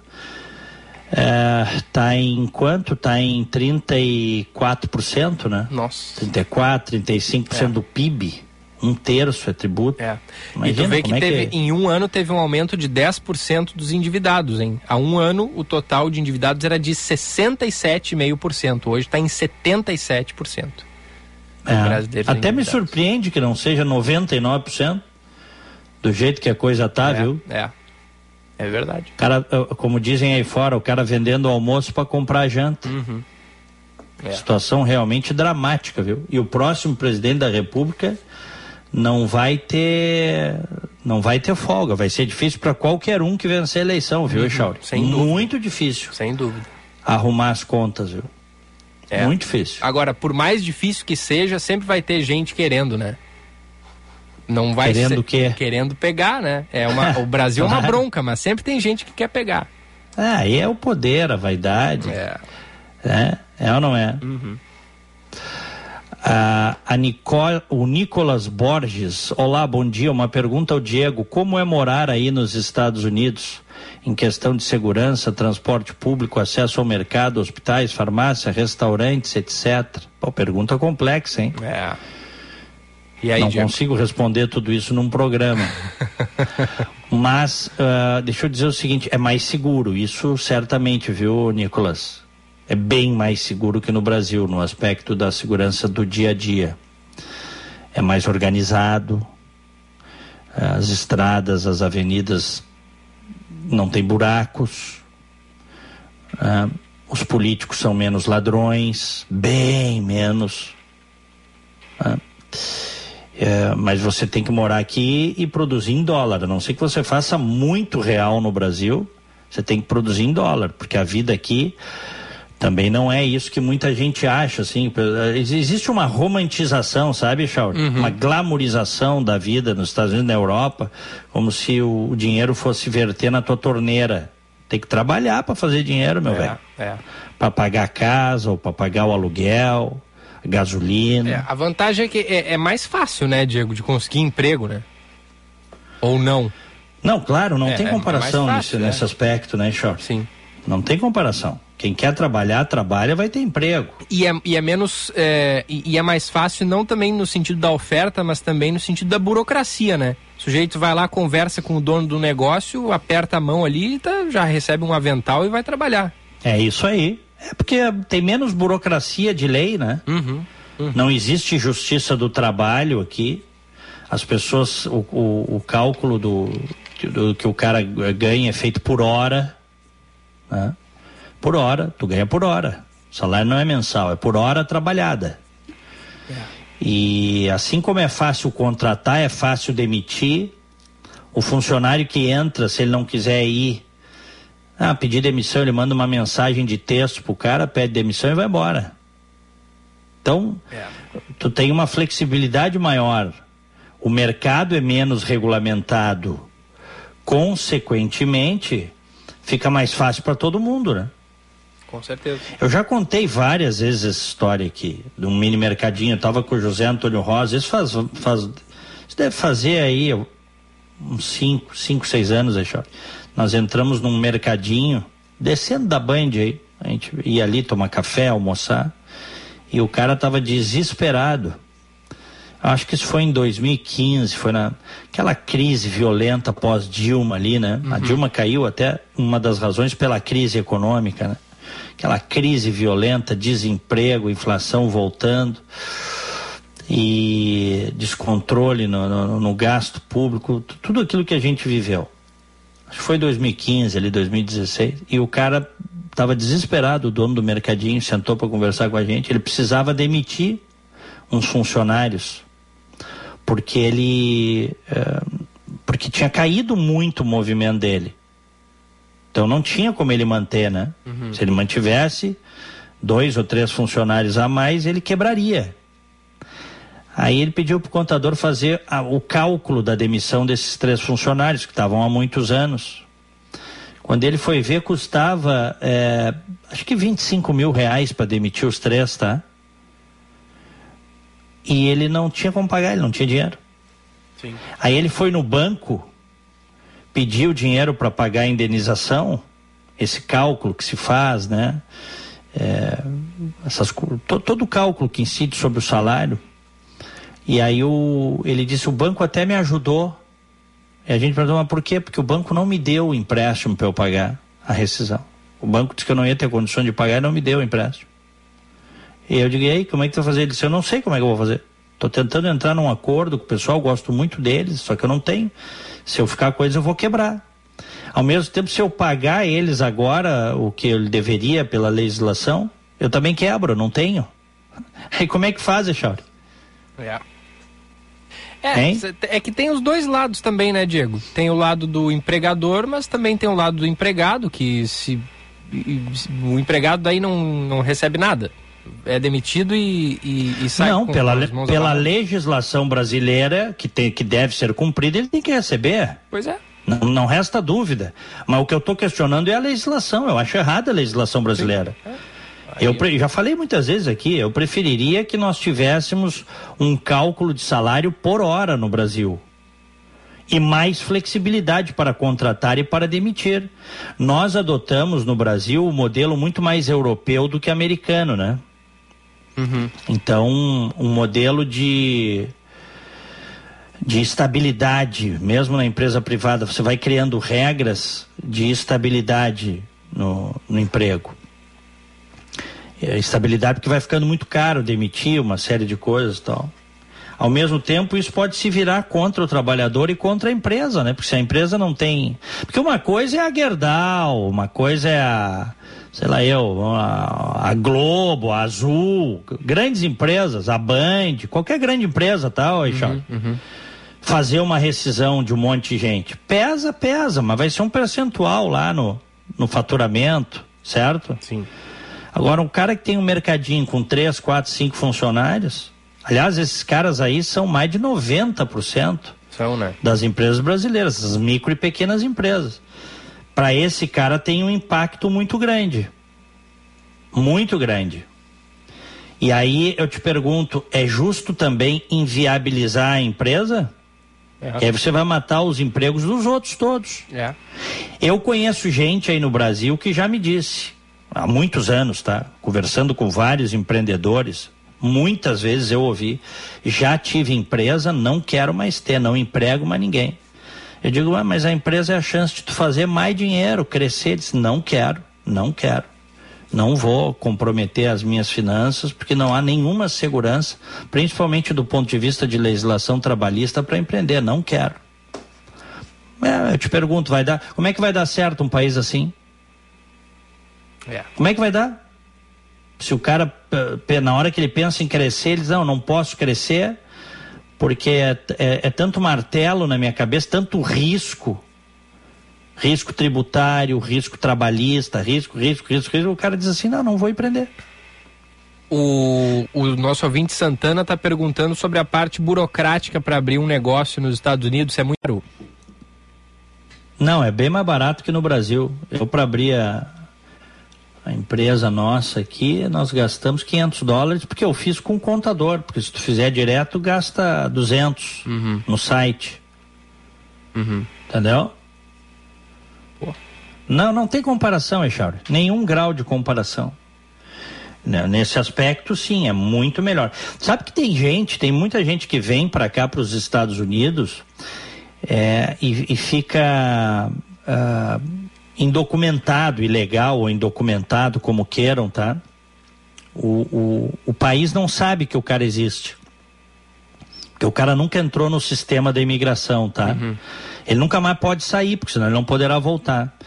está em quanto? Está em 34%, né? Nossa. 34, 35% É. do PIB. Um terço é tributo. É. e Imagina tu vê que é teve, que- em um ano teve um aumento de 10% dos endividados, hein? Há um ano o total de endividados era de 67,5%. Hoje está em 77%. É. Até me surpreende que não seja 99%, do jeito que a coisa tá, viu? É, é. É verdade. O cara, eh, como dizem aí fora, o cara vendendo almoço para comprar janta. Uhum. É. Situação realmente dramática, viu? E o próximo presidente da República não vai ter Não vai ter folga, vai ser difícil para qualquer um que vencer a eleição, viu, Echauri? sem dúvida. Muito difícil Sem dúvida. arrumar as contas, viu? É. Muito difícil. Agora, por mais difícil que seja, sempre vai ter gente querendo, né? Não vai Querendo ser... o quê? Querendo pegar, né? É uma... o Brasil é uma bronca, mas sempre tem gente que quer pegar. Ah, aí é o poder, a vaidade. É. É, é ou não é? A, a Nicol, o Nicolas Borges, olá, bom dia. Uma pergunta ao Diego: como é morar aí nos Estados Unidos em questão de segurança, transporte público, acesso ao mercado, hospitais, farmácia, restaurantes, etc? Pô, pergunta complexa, hein? É. E aí, não Diego? consigo responder tudo isso num programa. Mas, ah, deixa eu dizer o seguinte: é mais seguro, isso certamente, viu, Nicolas? É bem mais seguro que no Brasil, no aspecto da segurança do dia a dia. É mais organizado, as estradas, as avenidas não tem buracos, ah, os políticos são menos ladrões, bem menos. ah. É, mas você tem que morar aqui e produzir em dólar. A não ser que você faça muito real no Brasil, você tem que produzir em dólar, porque a vida aqui também não é isso que muita gente acha, assim. Ex- Existe uma romantização, sabe, Shaul? Uma glamorização da vida nos Estados Unidos, na Europa, como se o, o dinheiro fosse verter na tua torneira. Tem que trabalhar para fazer dinheiro, meu velho. É, é. Para pagar a casa ou para pagar o aluguel, a gasolina. É, a vantagem é que é, é mais fácil, né, Diego, de conseguir emprego, né? Ou não. Não, claro, não É, tem é comparação mais nesse, fácil, né? nesse aspecto, né, Short? Sim. Não tem comparação. Quem quer trabalhar, trabalha, vai ter emprego. E é, e é menos. é, e, é mais fácil, não também no sentido da oferta, mas também no sentido da burocracia, né? O sujeito vai lá, conversa com o dono do negócio, aperta a mão ali, tá, já recebe um avental e vai trabalhar. É isso aí. É porque tem menos burocracia de lei, né? Uhum. Não existe justiça do trabalho aqui. As pessoas, o, o, o cálculo do, do que o cara ganha é feito por hora. né? Por hora, tu ganha por hora. O salário não é mensal, é por hora trabalhada. E assim como é fácil contratar, é fácil demitir. O funcionário que entra, se ele não quiser ir, ah, pedir demissão, ele manda uma mensagem de texto pro cara, pede demissão e vai embora. Então, tu tem uma flexibilidade maior. O mercado é menos regulamentado. Consequentemente, fica mais fácil para todo mundo, né? Com certeza. Eu já contei várias vezes essa história aqui, de um mini mercadinho. Eu tava com o José Antônio Rosa. Isso faz, faz isso deve fazer aí uns 5, 5, 6 anos, aí, Nós entramos num mercadinho, descendo da Band aí. A gente ia ali tomar café, almoçar. E o cara tava desesperado. Acho que isso foi em 2015, foi na aquela crise violenta pós Dilma ali, né? A Dilma caiu até uma das razões pela crise econômica, né? Aquela crise violenta, desemprego, inflação voltando e descontrole no, no, no gasto público, tudo aquilo que a gente viveu. Acho que foi 2015, ali 2016, e o cara estava desesperado, o dono do mercadinho sentou para conversar com a gente, ele precisava demitir uns funcionários porque ele eh, porque tinha caído muito o movimento dele. Então não tinha como ele manter, né? Se ele mantivesse dois ou três funcionários a mais, ele quebraria. Aí ele pediu para o contador fazer a- o cálculo da demissão desses três funcionários que estavam há muitos anos. Quando ele foi ver, custava eh, acho que 25 mil reais para demitir os três, tá? E ele não tinha como pagar, ele não tinha dinheiro. Sim. Aí ele foi no banco, pediu dinheiro para pagar a indenização, esse cálculo que se faz, né? É, essas, to- todo o cálculo que incide sobre o salário. E aí o, ele disse: o banco até me ajudou. E a gente perguntou: mas por quê? Porque o banco não me deu o empréstimo para eu pagar a rescisão. O banco disse que eu não ia ter condição de pagar e não me deu o empréstimo. E eu digo, e aí, como é que tu vai fazer? Ele disse, eu não sei como é que eu vou fazer. Estou tentando entrar num acordo com o pessoal, gosto muito deles, só que eu não tenho. Se eu ficar com eles, eu vou quebrar. Ao mesmo tempo, se eu pagar eles agora o que ele deveria pela legislação, eu também quebro, eu não tenho. Aí como é que faz, Echauri? É. É, é que tem os dois lados também, né, Diego? Tem o lado do empregador, mas também tem o lado do empregado, que se o empregado daí não, não recebe nada. É demitido e, e, e sai Não, pela, pela legislação brasileira, que, tem, que deve ser cumprida, ele tem que receber. Pois é. Não, não resta dúvida. Mas o que eu estou questionando é a legislação. Eu acho errada a legislação brasileira. Sim. É. Eu já falei muitas vezes aqui, eu preferiria que nós tivéssemos um cálculo de salário por hora no Brasil. E mais flexibilidade para contratar e para demitir. Nós adotamos no Brasil o um modelo muito mais europeu do que americano, né? Uhum. Então, um modelo de de estabilidade, mesmo na empresa privada, você vai criando regras de estabilidade no, no emprego é, estabilidade, porque vai ficando muito caro demitir uma série de coisas e tal. Ao mesmo tempo, isso pode se virar contra o trabalhador e contra a empresa, né? Porque se a empresa não tem. Porque uma coisa é a Gerdau, uma coisa é a. Sei lá eu, a, a Globo, a Azul, grandes empresas, a Band, qualquer grande empresa, tá, uhum, uhum. Fazer uma rescisão de um monte de gente. Pesa, pesa, mas vai ser um percentual lá no, no faturamento, certo? Sim. Agora, um cara que tem um mercadinho com três, quatro, cinco funcionários, aliás, esses caras aí são mais de 90% são, né? das empresas brasileiras, as micro e pequenas empresas. Para esse cara tem um impacto muito grande. Muito grande. E aí eu te pergunto, é justo também inviabilizar a empresa? É. Que aí você vai matar os empregos dos outros todos. É. Eu conheço gente aí no Brasil que já me disse: há muitos anos, tá? Conversando com vários empreendedores, muitas vezes eu ouvi, já tive empresa, não quero mais ter, não emprego mais ninguém. Eu digo, ah, mas a empresa é a chance de tu fazer mais dinheiro, crescer. Ele disse, não quero, não quero. Não vou comprometer as minhas finanças, porque não há nenhuma segurança, principalmente do ponto de vista de legislação trabalhista, para empreender. Não quero. É, eu te pergunto, vai dar. Como é que vai dar certo um país assim? É. Como é que vai dar? Se o cara, na hora que ele pensa em crescer, ele diz, não, não posso crescer, porque é, é, é tanto martelo na minha cabeça, tanto risco, risco tributário, risco trabalhista, risco, risco, risco, risco, o cara diz assim, não, não vou empreender. O, o nosso ouvinte Santana está perguntando sobre a parte burocrática para abrir um negócio nos Estados Unidos, é muito caro. Não, é bem mais barato que no Brasil. Eu, para abrir a, a empresa nossa aqui, nós gastamos 500 dólares porque eu fiz com o contador, porque se tu fizer direto, gasta 200 uhum. no site. Uhum. Entendeu? Pô. Não, não tem comparação, Echauri. Nenhum grau de comparação. Né, nesse aspecto, sim, é muito melhor. Sabe que tem gente, tem muita gente que vem para cá, para os Estados Unidos, é, e, e, fica. Uh, indocumentado, ilegal ou indocumentado, como queiram, tá? O, o, o país não sabe que o cara existe. Porque o cara nunca entrou no sistema da imigração, tá? Uhum. Ele nunca mais pode sair, porque senão ele não poderá voltar.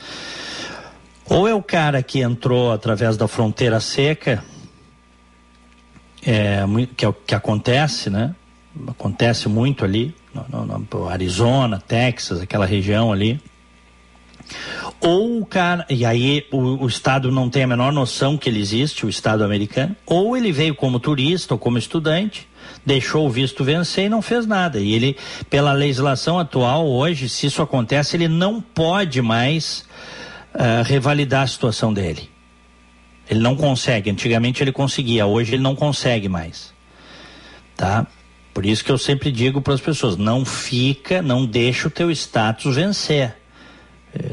Ou é o cara que entrou através da fronteira seca, é, que, é, que acontece, né? Acontece muito ali, no, no, no Arizona, Texas, aquela região ali ou o cara, e aí o, o, Estado não tem a menor noção que ele existe, o Estado americano, ou ele veio como turista ou como estudante, deixou o visto vencer e não fez nada. E ele, pela legislação atual, hoje, se isso acontece, ele não pode mais uh, revalidar a situação dele. Ele não consegue. Antigamente ele conseguia, hoje ele não consegue mais. Tá? Por isso que eu sempre digo para as pessoas: não fica, não deixa o teu status vencer.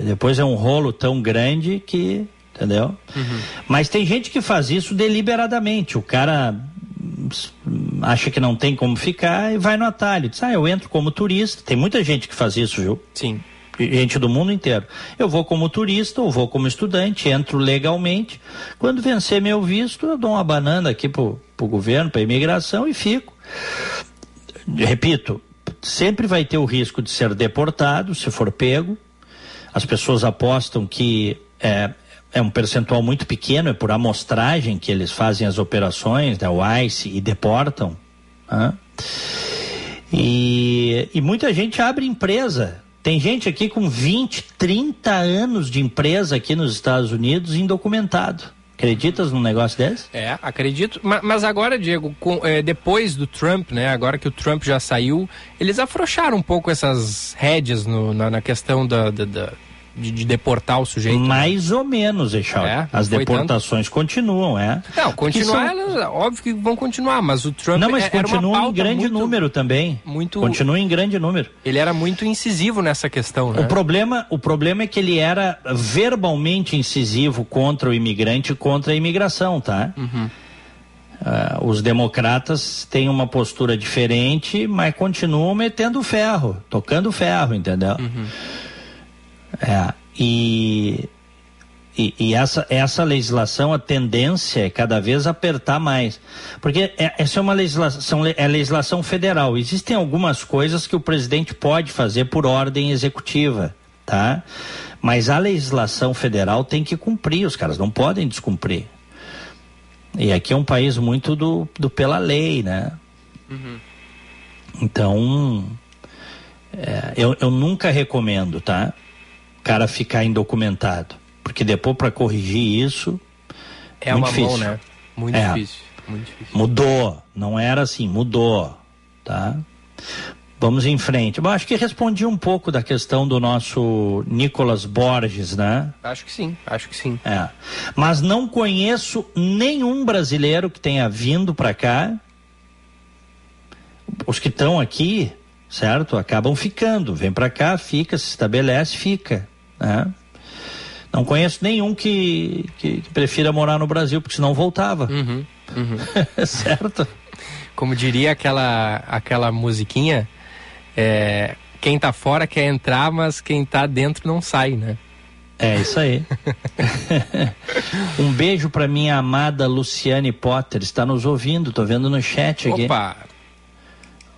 Depois é um rolo tão grande que. Entendeu? Uhum. Mas tem gente que faz isso deliberadamente. O cara acha que não tem como ficar e vai no atalho. Diz, ah, eu entro como turista. Tem muita gente que faz isso, viu? Sim. Gente do mundo inteiro. Eu vou como turista ou vou como estudante, entro legalmente. Quando vencer meu visto, eu dou uma banana aqui pro, pro governo, pra imigração e fico. Repito, sempre vai ter o risco de ser deportado se for pego. As pessoas apostam que é, é um percentual muito pequeno, é por amostragem que eles fazem as operações da ICE e deportam. Né? E, e muita gente abre empresa. Tem gente aqui com 20, 30 anos de empresa aqui nos Estados Unidos indocumentado. Acreditas num negócio desse? É, acredito. Mas agora, Diego, com, é, depois do Trump, né? Agora que o Trump já saiu, eles afrouxaram um pouco essas rédeas no, na, na, questão da, da, da de, de, deportar o sujeito. Né? Mais ou menos, Eixal. É, As deportações tanto. continuam, é. Não, continuar, são... elas, óbvio que vão continuar, mas o Trump Não, mas é, continua em grande muito, número também. Muito, continua em grande número. Ele era muito incisivo nessa questão, né? O problema, o problema é que ele era verbalmente incisivo contra o imigrante e contra a imigração, tá? Uhum. Uh, os democratas têm uma postura diferente, mas continuam metendo ferro, tocando ferro, entendeu? Uhum. É, e, e, e, essa, essa legislação, a tendência é cada vez apertar mais. Porque é, essa é uma legislação, é legislação federal. Existem algumas coisas que o presidente pode fazer por ordem executiva, tá? Mas a legislação federal tem que cumprir, os caras não podem descumprir. E aqui é um país muito do, do pela lei, né? Uhum. Então, é, eu, eu nunca recomendo, tá? Cara ficar indocumentado. Porque depois para corrigir isso é muito uma difícil. mão, né? Muito, é. difícil, muito difícil. Mudou, não era assim, mudou, tá? Vamos em frente. Bom, acho que respondi um pouco da questão do nosso Nicolas Borges, né? Acho que sim, acho que sim. É. Mas não conheço nenhum brasileiro que tenha vindo para cá. Os que estão aqui, certo? Acabam ficando. Vem para cá, fica, se estabelece, fica. Né? Não conheço nenhum que, que, que, prefira morar no Brasil, porque senão voltava. Uhum, uhum. certo? Como diria aquela, aquela musiquinha, é, quem tá fora quer entrar, mas quem tá dentro não sai, né? É isso aí. um beijo para minha amada Luciane Potter, está nos ouvindo, tô vendo no chat aqui. Opa,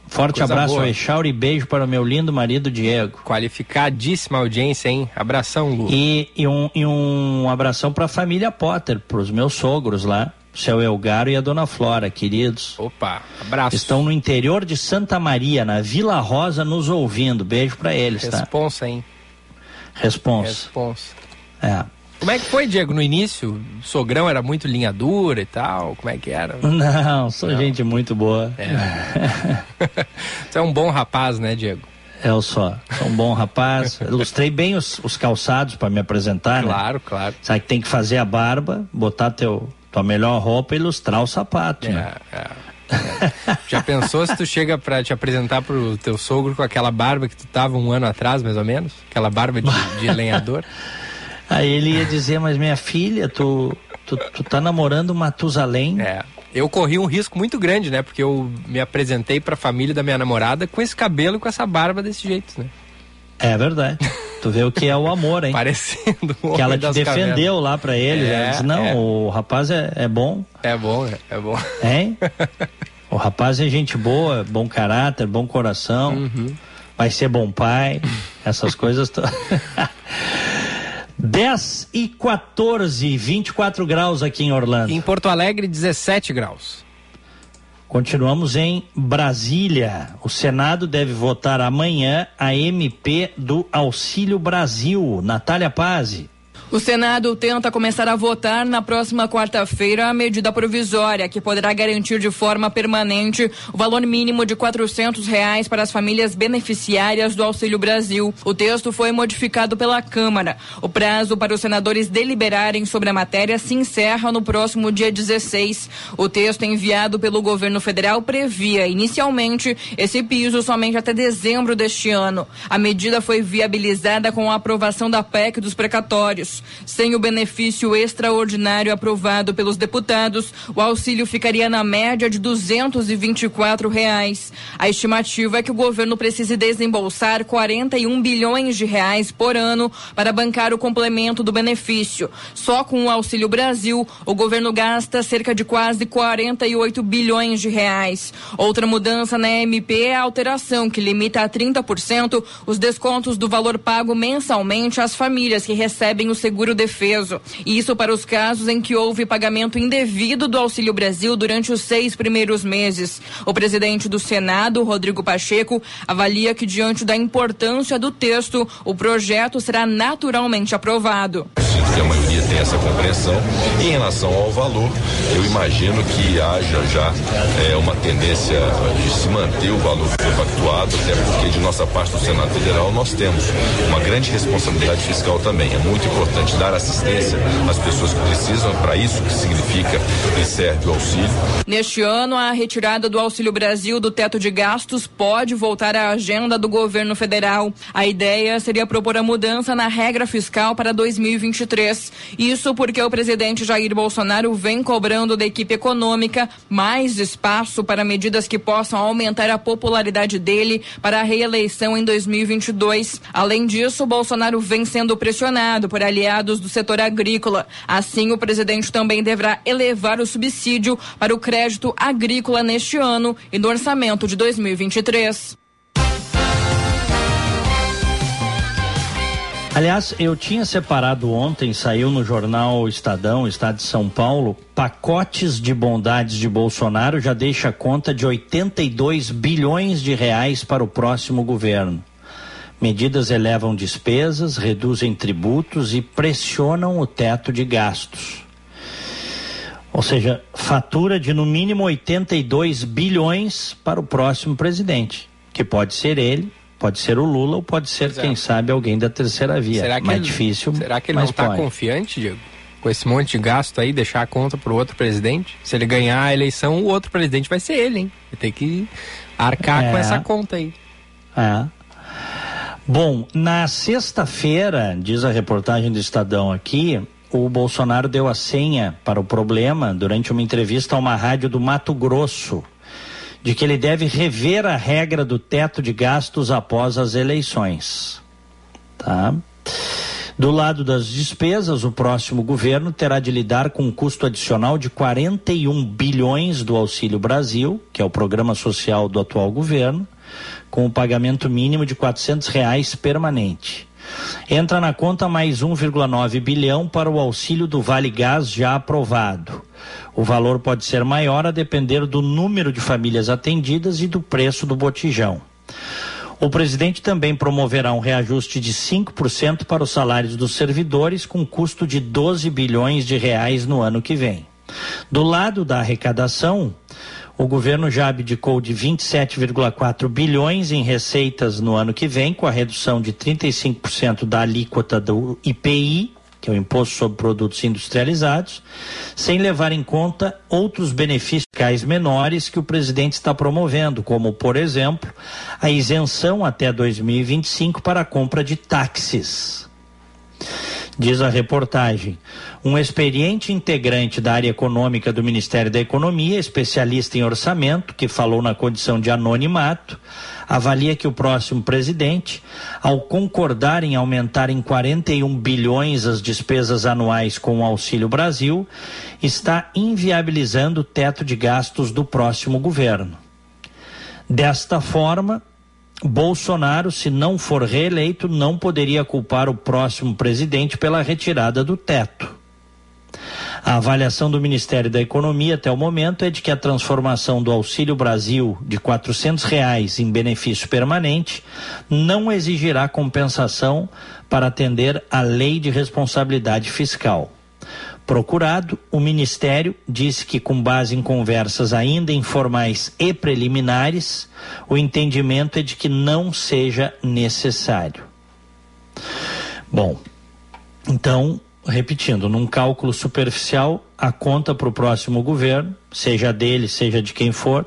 Forte Coisa abraço ao Echauri e beijo para o meu lindo marido Diego. Qualificadíssima audiência, hein? Abração, Lu. E, e, um, e um abração para a família Potter, para os meus sogros lá, o seu Elgaro e a dona Flora, queridos. Opa, abraço. Estão no interior de Santa Maria, na Vila Rosa, nos ouvindo. Beijo para eles, Responsa, tá? Responsa, hein? Responsa. Responsa. É. Como é que foi, Diego, no início? Sogrão era muito linha dura e tal? Como é que era? Não, sou Não. gente muito boa. É. Você é um bom rapaz, né, Diego? Eu sou, sou um bom rapaz. Ilustrei bem os, os calçados para me apresentar, claro, né? Claro, claro. Sabe que tem que fazer a barba, botar teu, tua melhor roupa e ilustrar o sapato, é, né? É. É. Já pensou se tu chega para te apresentar pro teu sogro com aquela barba que tu tava um ano atrás, mais ou menos? Aquela barba de, de lenhador? Aí ele ia dizer, mas minha filha, tu, tu, tu tá namorando Matusalém? É. Eu corri um risco muito grande, né? Porque eu me apresentei para a família da minha namorada com esse cabelo e com essa barba desse jeito, né? É verdade. Tu vê o que é o amor, hein? Parecendo o Que ela te defendeu cavernas. lá pra ele. É, ela disse, não, é. o rapaz é, é bom. É bom, é, é bom. Hein? o rapaz é gente boa, bom caráter, bom coração. Uhum. Vai ser bom pai. Essas coisas. To... 10 e 14, 24 graus aqui em Orlando. Em Porto Alegre, 17 graus. Continuamos em Brasília. O Senado deve votar amanhã a MP do Auxílio Brasil. Natália Pazzi. O Senado tenta começar a votar na próxima quarta-feira a medida provisória que poderá garantir de forma permanente o valor mínimo de quatrocentos reais para as famílias beneficiárias do Auxílio Brasil. O texto foi modificado pela Câmara. O prazo para os senadores deliberarem sobre a matéria se encerra no próximo dia 16. O texto enviado pelo governo federal previa inicialmente esse piso somente até dezembro deste ano. A medida foi viabilizada com a aprovação da PEC dos precatórios. Sem o benefício extraordinário aprovado pelos deputados, o auxílio ficaria na média de 224 reais. A estimativa é que o governo precise desembolsar 41 bilhões de reais por ano para bancar o complemento do benefício. Só com o Auxílio Brasil, o governo gasta cerca de quase 48 bilhões de reais. Outra mudança na MP é a alteração que limita a 30% os descontos do valor pago mensalmente às famílias que recebem o seguro defeso. Isso para os casos em que houve pagamento indevido do Auxílio Brasil durante os seis primeiros meses. O presidente do Senado, Rodrigo Pacheco, avalia que, diante da importância do texto, o projeto será naturalmente aprovado. Que a maioria tem essa compreensão. E em relação ao valor, eu imagino que haja já é, uma tendência de se manter o valor compactuado, até porque de nossa parte do Senado Federal nós temos uma grande responsabilidade fiscal também. É muito importante dar assistência às pessoas que precisam, para isso que significa e serve o auxílio. Neste ano, a retirada do Auxílio Brasil do teto de gastos pode voltar à agenda do governo federal. A ideia seria propor a mudança na regra fiscal para 2023. Isso porque o presidente Jair Bolsonaro vem cobrando da equipe econômica mais espaço para medidas que possam aumentar a popularidade dele para a reeleição em 2022. Além disso, Bolsonaro vem sendo pressionado por aliados do setor agrícola. Assim, o presidente também deverá elevar o subsídio para o crédito agrícola neste ano e no orçamento de 2023. Aliás, eu tinha separado ontem, saiu no jornal Estadão, Estado de São Paulo, pacotes de bondades de Bolsonaro já deixa conta de 82 bilhões de reais para o próximo governo. Medidas elevam despesas, reduzem tributos e pressionam o teto de gastos. Ou seja, fatura de no mínimo 82 bilhões para o próximo presidente, que pode ser ele, Pode ser o Lula ou pode ser, quem sabe, alguém da terceira via. Será que mais ele, difícil. Será que ele não está confiante, Diego? Com esse monte de gasto aí, deixar a conta para o outro presidente? Se ele ganhar a eleição, o outro presidente vai ser ele, hein? Vai ter que arcar é. com essa conta aí. É. Bom, na sexta-feira, diz a reportagem do Estadão aqui, o Bolsonaro deu a senha para o problema durante uma entrevista a uma rádio do Mato Grosso de que ele deve rever a regra do teto de gastos após as eleições. Tá? Do lado das despesas, o próximo governo terá de lidar com um custo adicional de 41 bilhões do Auxílio Brasil, que é o programa social do atual governo, com o pagamento mínimo de R$ reais permanente. Entra na conta mais 1,9 bilhão para o auxílio do Vale Gás já aprovado. O valor pode ser maior a depender do número de famílias atendidas e do preço do botijão. O presidente também promoverá um reajuste de 5% para os salários dos servidores, com custo de 12 bilhões de reais no ano que vem. Do lado da arrecadação, o governo já abdicou de 27,4 bilhões em receitas no ano que vem, com a redução de 35% da alíquota do IPI que é o Imposto sobre Produtos Industrializados, sem levar em conta outros benefícios fiscais menores que o presidente está promovendo, como, por exemplo, a isenção até 2025 para a compra de táxis. Diz a reportagem. Um experiente integrante da área econômica do Ministério da Economia, especialista em orçamento, que falou na condição de anonimato, avalia que o próximo presidente, ao concordar em aumentar em 41 bilhões as despesas anuais com o Auxílio Brasil, está inviabilizando o teto de gastos do próximo governo. Desta forma, Bolsonaro, se não for reeleito, não poderia culpar o próximo presidente pela retirada do teto. A avaliação do Ministério da Economia até o momento é de que a transformação do Auxílio Brasil de R$ reais em benefício permanente não exigirá compensação para atender à lei de responsabilidade fiscal. Procurado, o Ministério disse que, com base em conversas ainda informais e preliminares, o entendimento é de que não seja necessário. Bom, então repetindo, num cálculo superficial, a conta para o próximo governo, seja dele, seja de quem for,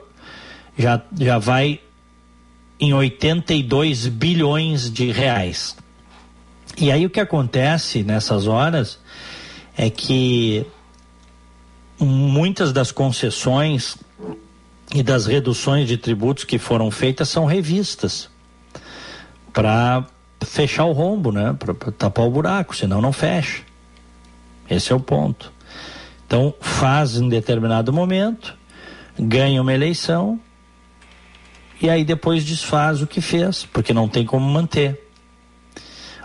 já, já vai em 82 bilhões de reais. E aí o que acontece nessas horas é que muitas das concessões e das reduções de tributos que foram feitas são revistas para fechar o rombo, né? Para tapar o buraco, senão não fecha. Esse é o ponto. Então, faz em determinado momento, ganha uma eleição e aí depois desfaz o que fez, porque não tem como manter.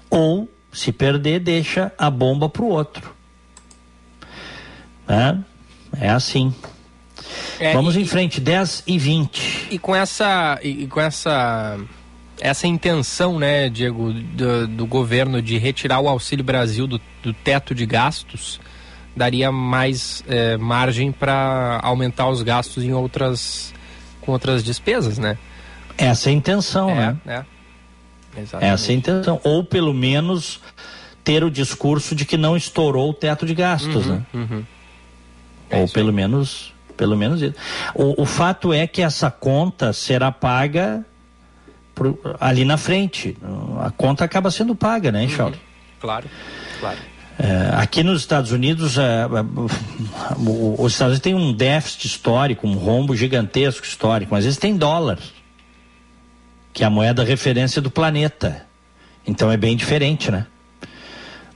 Ou se perder, deixa a bomba para o outro. É, é assim. É, Vamos e, em frente, 10 e 20. E com essa. E com essa. Essa intenção, né, Diego, do, do governo de retirar o Auxílio Brasil do, do teto de gastos, daria mais é, margem para aumentar os gastos em outras com outras despesas, né? Essa é a intenção, é, né? É. Exatamente. Essa é a intenção. Ou pelo menos ter o discurso de que não estourou o teto de gastos, uhum, né? Uhum. É Ou pelo aí. menos, pelo menos isso. O, o, fato é que essa conta será paga pro, ali na frente. A conta acaba sendo paga, né, uhum. Claro, claro. É, aqui nos Estados Unidos, é, é, os Estados Unidos têm um déficit histórico, um rombo gigantesco histórico, mas eles têm dólar, que é a moeda referência do planeta. Então é bem diferente, né?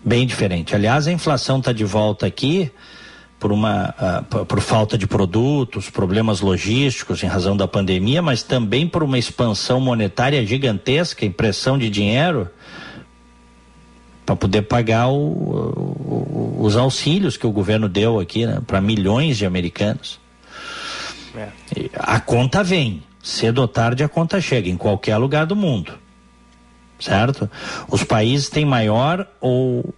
Bem diferente. Aliás, a inflação está de volta aqui por uma uh, por, falta de produtos, problemas logísticos em razão da pandemia, mas também por uma expansão monetária gigantesca, impressão de dinheiro para poder pagar o, o, os auxílios que o governo deu aqui né, para milhões de americanos. É. A conta vem, cedo ou tarde a conta chega em qualquer lugar do mundo, certo? Os países têm maior ou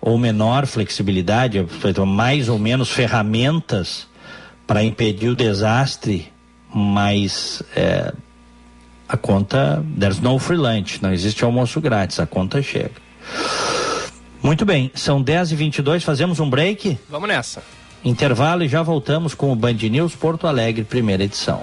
ou menor flexibilidade, mais ou menos ferramentas para impedir o desastre, mas é, a conta, there's no free lunch, não existe almoço grátis, a conta chega. Muito bem, são 10 e 22 fazemos um break? Vamos nessa. Intervalo e já voltamos com o Band News Porto Alegre, primeira edição.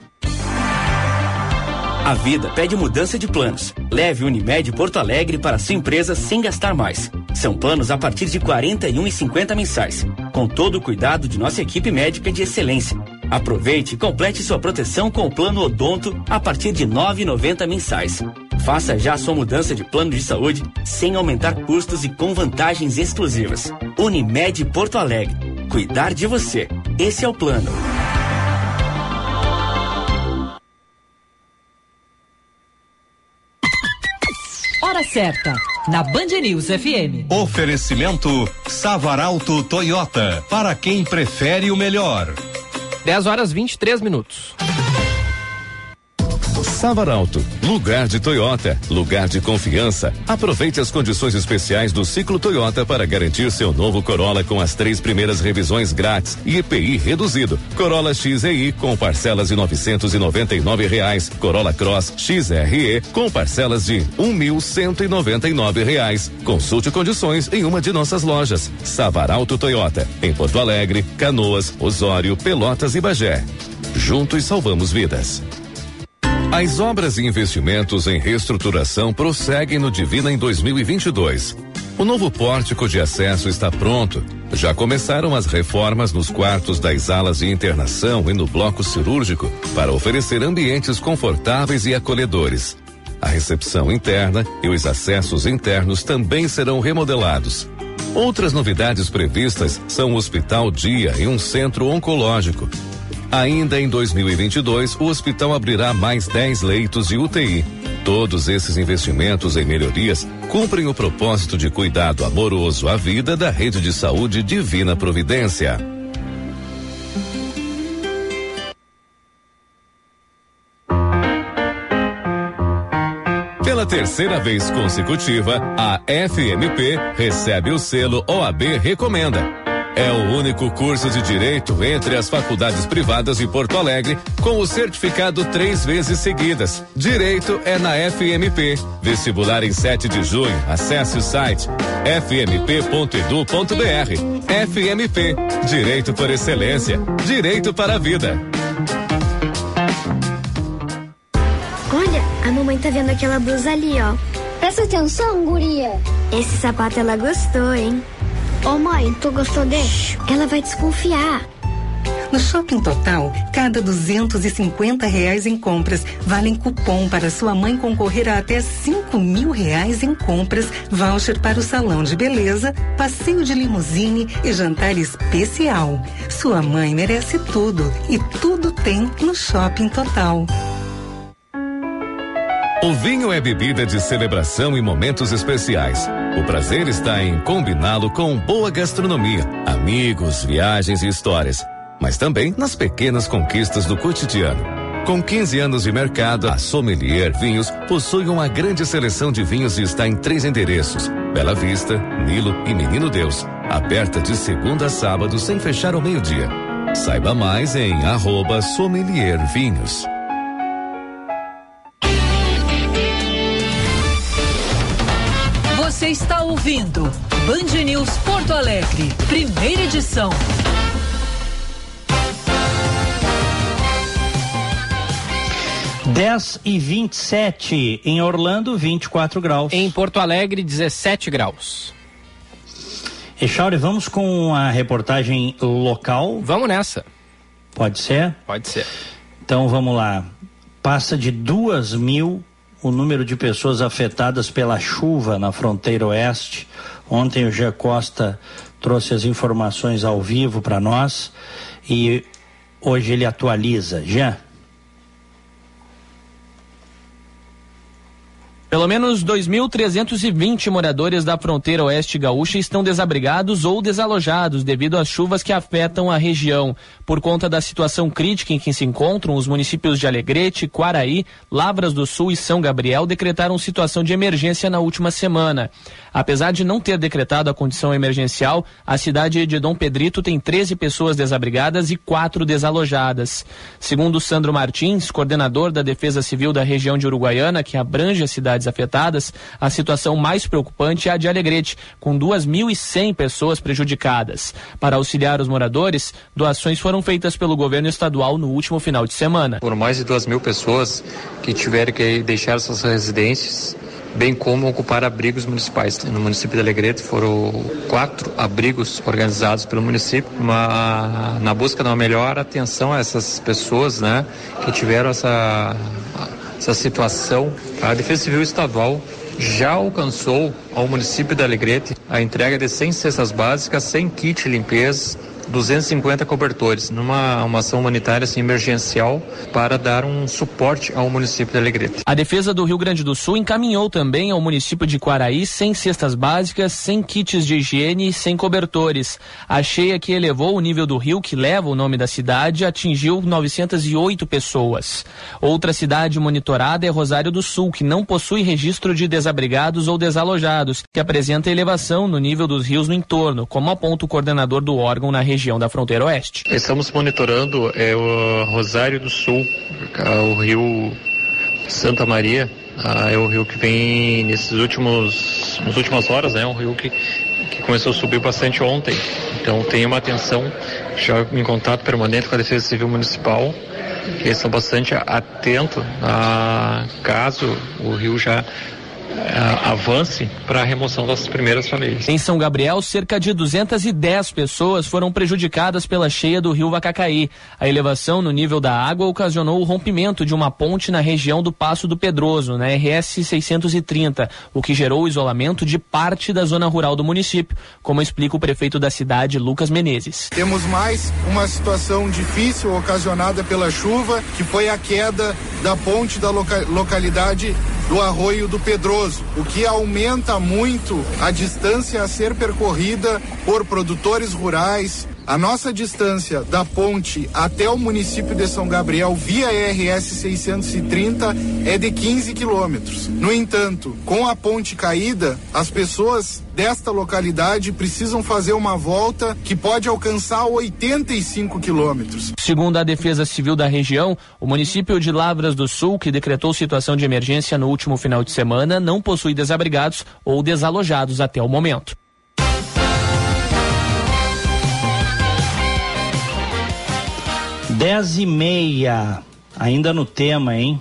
A vida pede mudança de planos. Leve Unimed Porto Alegre para sua empresa sem gastar mais. São planos a partir de R$ 41,50 mensais, com todo o cuidado de nossa equipe médica de excelência. Aproveite e complete sua proteção com o plano Odonto a partir de R$ 9,90 mensais. Faça já sua mudança de plano de saúde sem aumentar custos e com vantagens exclusivas. Unimed Porto Alegre. Cuidar de você. Esse é o plano. Hora certa, na Band News FM. Oferecimento Savaralto Toyota, para quem prefere o melhor. 10 horas 23 minutos. Savaralto, lugar de Toyota, lugar de confiança. Aproveite as condições especiais do ciclo Toyota para garantir seu novo Corolla com as três primeiras revisões grátis e EPI reduzido. Corolla XEI com parcelas de novecentos e noventa e nove reais. Corolla Cross XRE com parcelas de um mil cento e noventa e nove reais. Consulte condições em uma de nossas lojas. Savaralto Toyota, em Porto Alegre, Canoas, Osório, Pelotas e Bagé. Juntos salvamos vidas. As obras e investimentos em reestruturação prosseguem no Divina em 2022. O novo pórtico de acesso está pronto. Já começaram as reformas nos quartos das alas de internação e no bloco cirúrgico para oferecer ambientes confortáveis e acolhedores. A recepção interna e os acessos internos também serão remodelados. Outras novidades previstas são o Hospital Dia e um centro oncológico. Ainda em 2022, o hospital abrirá mais 10 leitos de UTI. Todos esses investimentos em melhorias cumprem o propósito de cuidado amoroso à vida da rede de saúde Divina Providência. Pela terceira vez consecutiva, a FMP recebe o selo OAB Recomenda é o único curso de direito entre as faculdades privadas de Porto Alegre com o certificado três vezes seguidas. Direito é na FMP. Vestibular em 7 de junho. Acesse o site fmp.edu.br. FMP. Direito por excelência. Direito para a vida. Olha, a mamãe tá vendo aquela blusa ali, ó. Presta atenção, guria. Esse sapato ela gostou, hein? Ô mãe, tu gostou desse? Ela vai desconfiar. No Shopping Total, cada 250 reais em compras valem cupom para sua mãe concorrer a até 5 mil reais em compras, voucher para o salão de beleza, passeio de limusine e jantar especial. Sua mãe merece tudo e tudo tem no Shopping Total. O vinho é bebida de celebração e momentos especiais. O prazer está em combiná-lo com boa gastronomia, amigos, viagens e histórias, mas também nas pequenas conquistas do cotidiano. Com 15 anos de mercado, a Sommelier Vinhos possui uma grande seleção de vinhos e está em três endereços: Bela Vista, Nilo e Menino Deus. Aberta de segunda a sábado sem fechar ao meio-dia. Saiba mais em arroba Sommelier Vinhos. Você está ouvindo Band News Porto Alegre, primeira edição. Dez e vinte e sete em Orlando, 24 graus. Em Porto Alegre, 17 graus. Echauri, vamos com a reportagem local? Vamos nessa. Pode ser? Pode ser. Então vamos lá. Passa de duas mil o número de pessoas afetadas pela chuva na fronteira oeste. Ontem o Gé Costa trouxe as informações ao vivo para nós e hoje ele atualiza. Jean. Pelo menos 2.320 moradores da fronteira oeste gaúcha estão desabrigados ou desalojados devido às chuvas que afetam a região. Por conta da situação crítica em que se encontram, os municípios de Alegrete, Quaraí, Lavras do Sul e São Gabriel decretaram situação de emergência na última semana. Apesar de não ter decretado a condição emergencial, a cidade de Dom Pedrito tem 13 pessoas desabrigadas e quatro desalojadas. Segundo Sandro Martins, coordenador da Defesa Civil da região de Uruguaiana, que abrange a cidade afetadas, a situação mais preocupante é a de Alegrete, com 2.100 pessoas prejudicadas. Para auxiliar os moradores, doações foram feitas pelo governo estadual no último final de semana. Por mais de 2 mil pessoas que tiveram que deixar suas residências, bem como ocupar abrigos municipais. No município de Alegrete foram quatro abrigos organizados pelo município, uma, na busca de uma melhor atenção a essas pessoas, né, que tiveram essa essa situação, a Defesa Civil Estadual já alcançou ao município de Alegrete a entrega de 100 cestas básicas, 100 kit limpeza, 250 cobertores, numa uma ação humanitária assim, emergencial para dar um suporte ao município de Alegrete. A Defesa do Rio Grande do Sul encaminhou também ao município de Quaraí 100 cestas básicas, 100 kits de higiene e 100 cobertores. A cheia que elevou o nível do rio, que leva o nome da cidade, atingiu 908 pessoas. Outra cidade monitorada é Rosário do Sul, que não possui registro de desabrigados ou desalojados, que apresenta elevação no nível dos rios no entorno, como aponta o coordenador do órgão na região região da fronteira oeste. Estamos monitorando é, o Rosário do Sul, o rio Santa Maria, é o rio que vem nesses últimos, nas últimas horas, né? Um rio que, que começou a subir bastante ontem. Então tem uma atenção já em contato permanente com a Defesa Civil Municipal. Eles estão bastante atentos a caso o rio já avance para a remoção das primeiras famílias. Em São Gabriel, cerca de 210 pessoas foram prejudicadas pela cheia do rio Vacacaí. A elevação no nível da água ocasionou o rompimento de uma ponte na região do Passo do Pedroso, na RS 630, o que gerou o isolamento de parte da zona rural do município, como explica o prefeito da cidade, Lucas Menezes. Temos mais uma situação difícil ocasionada pela chuva, que foi a queda da ponte da loca localidade do Arroio do Pedroso, o que aumenta muito a distância a ser percorrida por produtores rurais. A nossa distância da ponte até o município de São Gabriel via RS 630 é de 15 quilômetros. No entanto, com a ponte caída, as pessoas desta localidade precisam fazer uma volta que pode alcançar 85 quilômetros. Segundo a Defesa Civil da região, o município de Lavras do Sul, que decretou situação de emergência no último final de semana, não possui desabrigados ou desalojados até o momento. Dez e meia, ainda no tema, hein?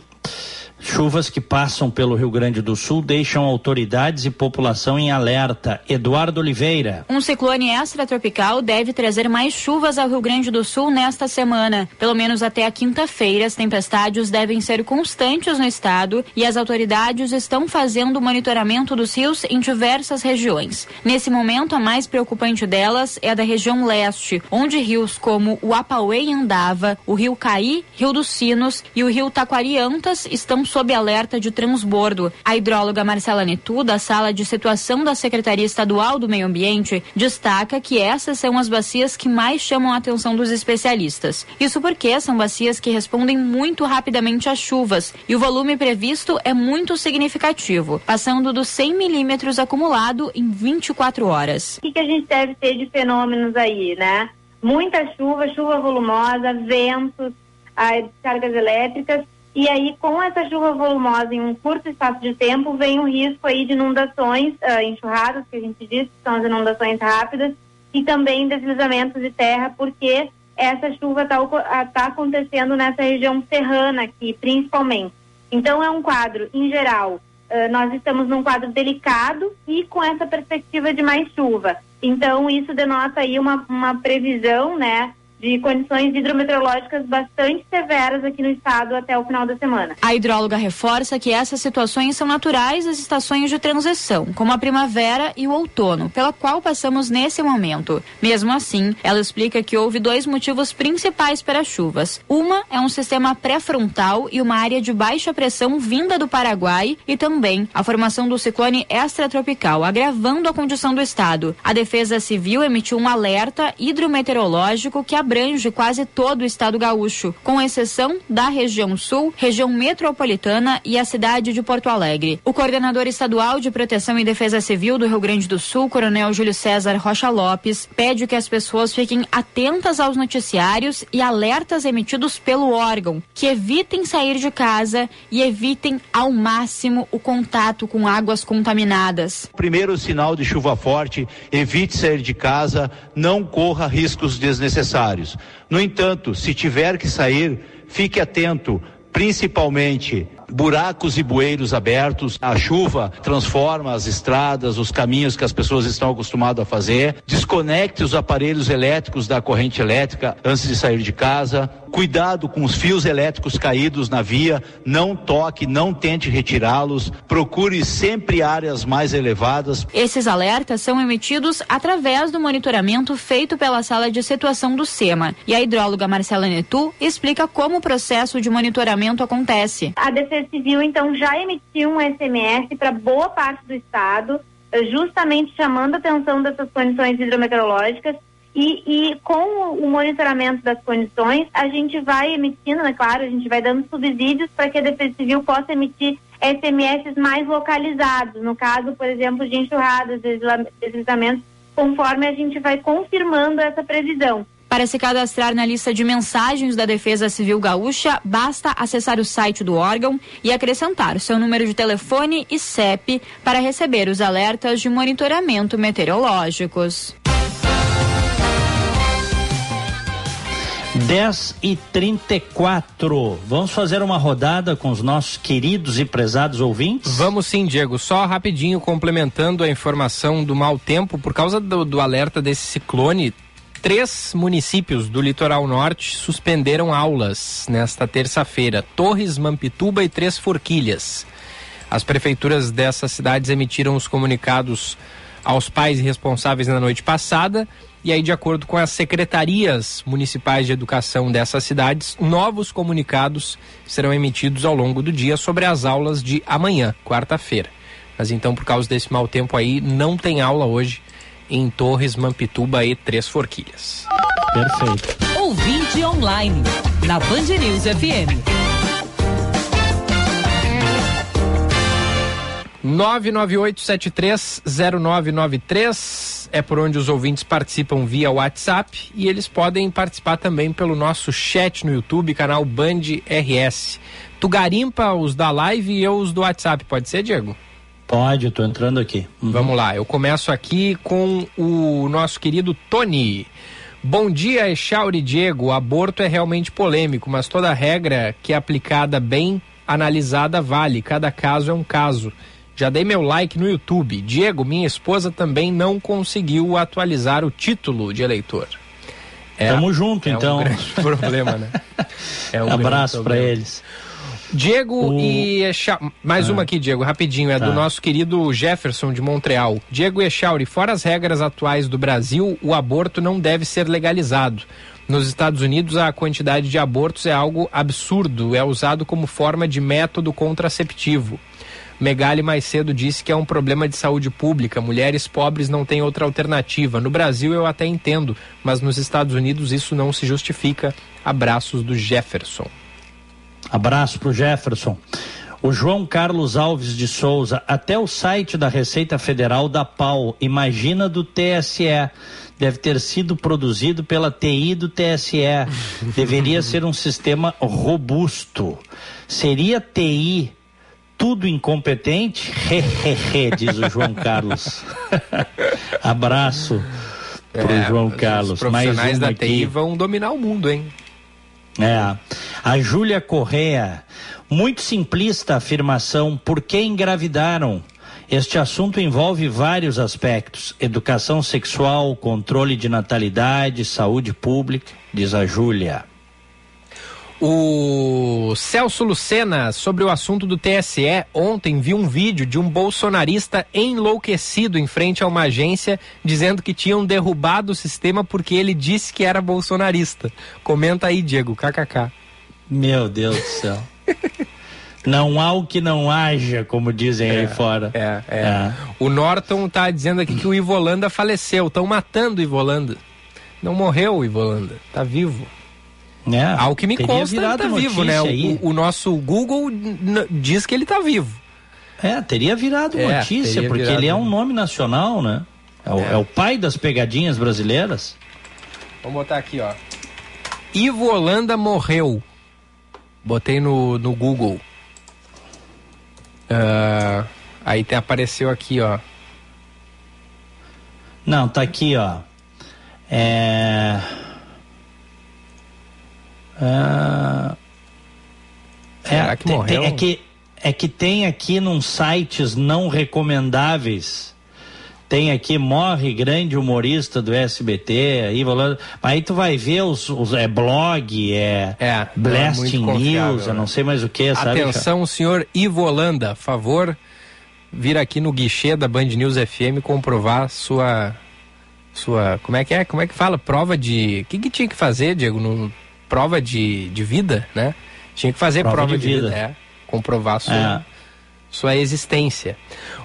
Chuvas que passam pelo Rio Grande do Sul deixam autoridades e população em alerta. Eduardo Oliveira. Um ciclone extratropical deve trazer mais chuvas ao Rio Grande do Sul nesta semana. Pelo menos até a quinta-feira, as tempestades devem ser constantes no estado e as autoridades estão fazendo monitoramento dos rios em diversas regiões. Nesse momento, a mais preocupante delas é a da região leste, onde rios como o Apauê e Andava, o Rio Caí, Rio dos Sinos e o Rio Taquariantas estão sob alerta de transbordo. A hidróloga Marcela Netu, da Sala de Situação da Secretaria Estadual do Meio Ambiente, destaca que essas são as bacias que mais chamam a atenção dos especialistas. Isso porque são bacias que respondem muito rapidamente às chuvas e o volume previsto é muito significativo, passando dos 100 milímetros acumulado em 24 horas. O que, que a gente deve ter de fenômenos aí, né? Muita chuva, chuva volumosa, ventos, as cargas elétricas e aí, com essa chuva volumosa em um curto espaço de tempo, vem o risco aí de inundações, uh, enxurradas, que a gente diz, que são as inundações rápidas, e também deslizamentos de terra, porque essa chuva está tá acontecendo nessa região serrana aqui, principalmente. Então, é um quadro, em geral, uh, nós estamos num quadro delicado e com essa perspectiva de mais chuva. Então, isso denota aí uma, uma previsão, né, de condições hidrometeorológicas bastante severas aqui no estado até o final da semana. A hidróloga reforça que essas situações são naturais das estações de transição, como a primavera e o outono, pela qual passamos nesse momento. Mesmo assim, ela explica que houve dois motivos principais para as chuvas. Uma é um sistema pré-frontal e uma área de baixa pressão vinda do Paraguai e também a formação do ciclone extratropical, agravando a condição do estado. A Defesa Civil emitiu um alerta hidrometeorológico que abrange quase todo o estado gaúcho, com exceção da região sul, região metropolitana e a cidade de Porto Alegre. O coordenador estadual de Proteção e Defesa Civil do Rio Grande do Sul, Coronel Júlio César Rocha Lopes, pede que as pessoas fiquem atentas aos noticiários e alertas emitidos pelo órgão, que evitem sair de casa e evitem ao máximo o contato com águas contaminadas. Primeiro sinal de chuva forte, evite sair de casa, não corra riscos desnecessários. No entanto, se tiver que sair, fique atento, principalmente buracos e bueiros abertos. A chuva transforma as estradas, os caminhos que as pessoas estão acostumadas a fazer. Desconecte os aparelhos elétricos da corrente elétrica antes de sair de casa. Cuidado com os fios elétricos caídos na via. Não toque, não tente retirá-los. Procure sempre áreas mais elevadas. Esses alertas são emitidos através do monitoramento feito pela sala de situação do SEMA. E a hidróloga Marcela Netu explica como o processo de monitoramento acontece. A Defesa Civil, então, já emitiu um SMS para boa parte do estado, justamente chamando a atenção dessas condições hidrometeorológicas. E, e, com o monitoramento das condições, a gente vai emitindo, é claro, a gente vai dando subsídios para que a Defesa Civil possa emitir SMS mais localizados, no caso, por exemplo, de enxurradas, deslizamentos, conforme a gente vai confirmando essa previsão. Para se cadastrar na lista de mensagens da Defesa Civil Gaúcha, basta acessar o site do órgão e acrescentar o seu número de telefone e CEP para receber os alertas de monitoramento meteorológicos. 10 e 34. Vamos fazer uma rodada com os nossos queridos e prezados ouvintes? Vamos sim, Diego. Só rapidinho complementando a informação do mau tempo, por causa do, do alerta desse ciclone, três municípios do litoral norte suspenderam aulas nesta terça-feira: Torres, Mampituba e Três Forquilhas. As prefeituras dessas cidades emitiram os comunicados aos pais responsáveis na noite passada e aí, de acordo com as secretarias municipais de educação dessas cidades, novos comunicados serão emitidos ao longo do dia sobre as aulas de amanhã, quarta-feira. Mas então, por causa desse mau tempo aí, não tem aula hoje em Torres, Mampituba e Três Forquilhas. Perfeito. Ouvinte online, na Band News FM. 998730993 é por onde os ouvintes participam via WhatsApp e eles podem participar também pelo nosso chat no YouTube, canal Band RS. Tu garimpa os da live e eu os do WhatsApp, pode ser, Diego? Pode, tô entrando aqui. Uhum. Vamos lá, eu começo aqui com o nosso querido Tony. Bom dia, Echauri Diego. O aborto é realmente polêmico, mas toda regra que é aplicada bem analisada vale, cada caso é um caso. Já dei meu like no YouTube. Diego, minha esposa também não conseguiu atualizar o título de eleitor. É, Tamo junto, é então. Um grande problema, né? É um Abraço para eles. Diego o... e mais ah. uma aqui, Diego, rapidinho, é tá. do nosso querido Jefferson de Montreal. Diego Echauri, fora as regras atuais do Brasil, o aborto não deve ser legalizado. Nos Estados Unidos, a quantidade de abortos é algo absurdo, é usado como forma de método contraceptivo. Megali mais cedo disse que é um problema de saúde pública. Mulheres pobres não têm outra alternativa. No Brasil eu até entendo, mas nos Estados Unidos isso não se justifica. Abraços do Jefferson. Abraço para o Jefferson. O João Carlos Alves de Souza, até o site da Receita Federal da PAU, imagina do TSE, deve ter sido produzido pela TI do TSE. Deveria ser um sistema robusto. Seria TI tudo incompetente? diz o João Carlos. Abraço pro é, João Carlos. Os profissionais da TI aqui. vão dominar o mundo, hein? É. A Júlia Correa, muito simplista a afirmação, por que engravidaram? Este assunto envolve vários aspectos: educação sexual, controle de natalidade, saúde pública, diz a Júlia. O Celso Lucena, sobre o assunto do TSE, ontem viu um vídeo de um bolsonarista enlouquecido em frente a uma agência dizendo que tinham derrubado o sistema porque ele disse que era bolsonarista. Comenta aí, Diego, kkk. Meu Deus do céu. Não há o que não haja, como dizem é, aí fora. É, é, é. O Norton tá dizendo aqui que o Ivolanda faleceu. Estão matando o Ivolanda. Não morreu o Ivolanda. Tá vivo. É, Ao que me consta, ele tá vivo, né? O, o, nosso Google diz que ele tá vivo. É, teria virado é, notícia, teria porque virado... ele é um nome nacional, né? É o, é. é o, pai das pegadinhas brasileiras. Vamos botar aqui, ó. Ivo Holanda morreu. Botei no, no Google. Uh, aí tem, apareceu aqui, ó. Não, tá aqui, ó. É. Ah, Será é, que morreu? é, que, é que tem aqui nos sites não recomendáveis. Tem aqui, morre grande humorista do SBT, aí, aí tu vai ver os, os é blog, é, é Blasting é News, né? eu não sei mais o que, sabe? Atenção, senhor Ivo Holanda, favor, vir aqui no guichê da Band News FM comprovar sua sua, como é que é? Como é que fala? Prova de, o que que tinha que fazer, Diego, no prova de, de vida, né? Tinha que fazer prova, prova de, de, vida, vida é, comprovar sua, é. sua existência.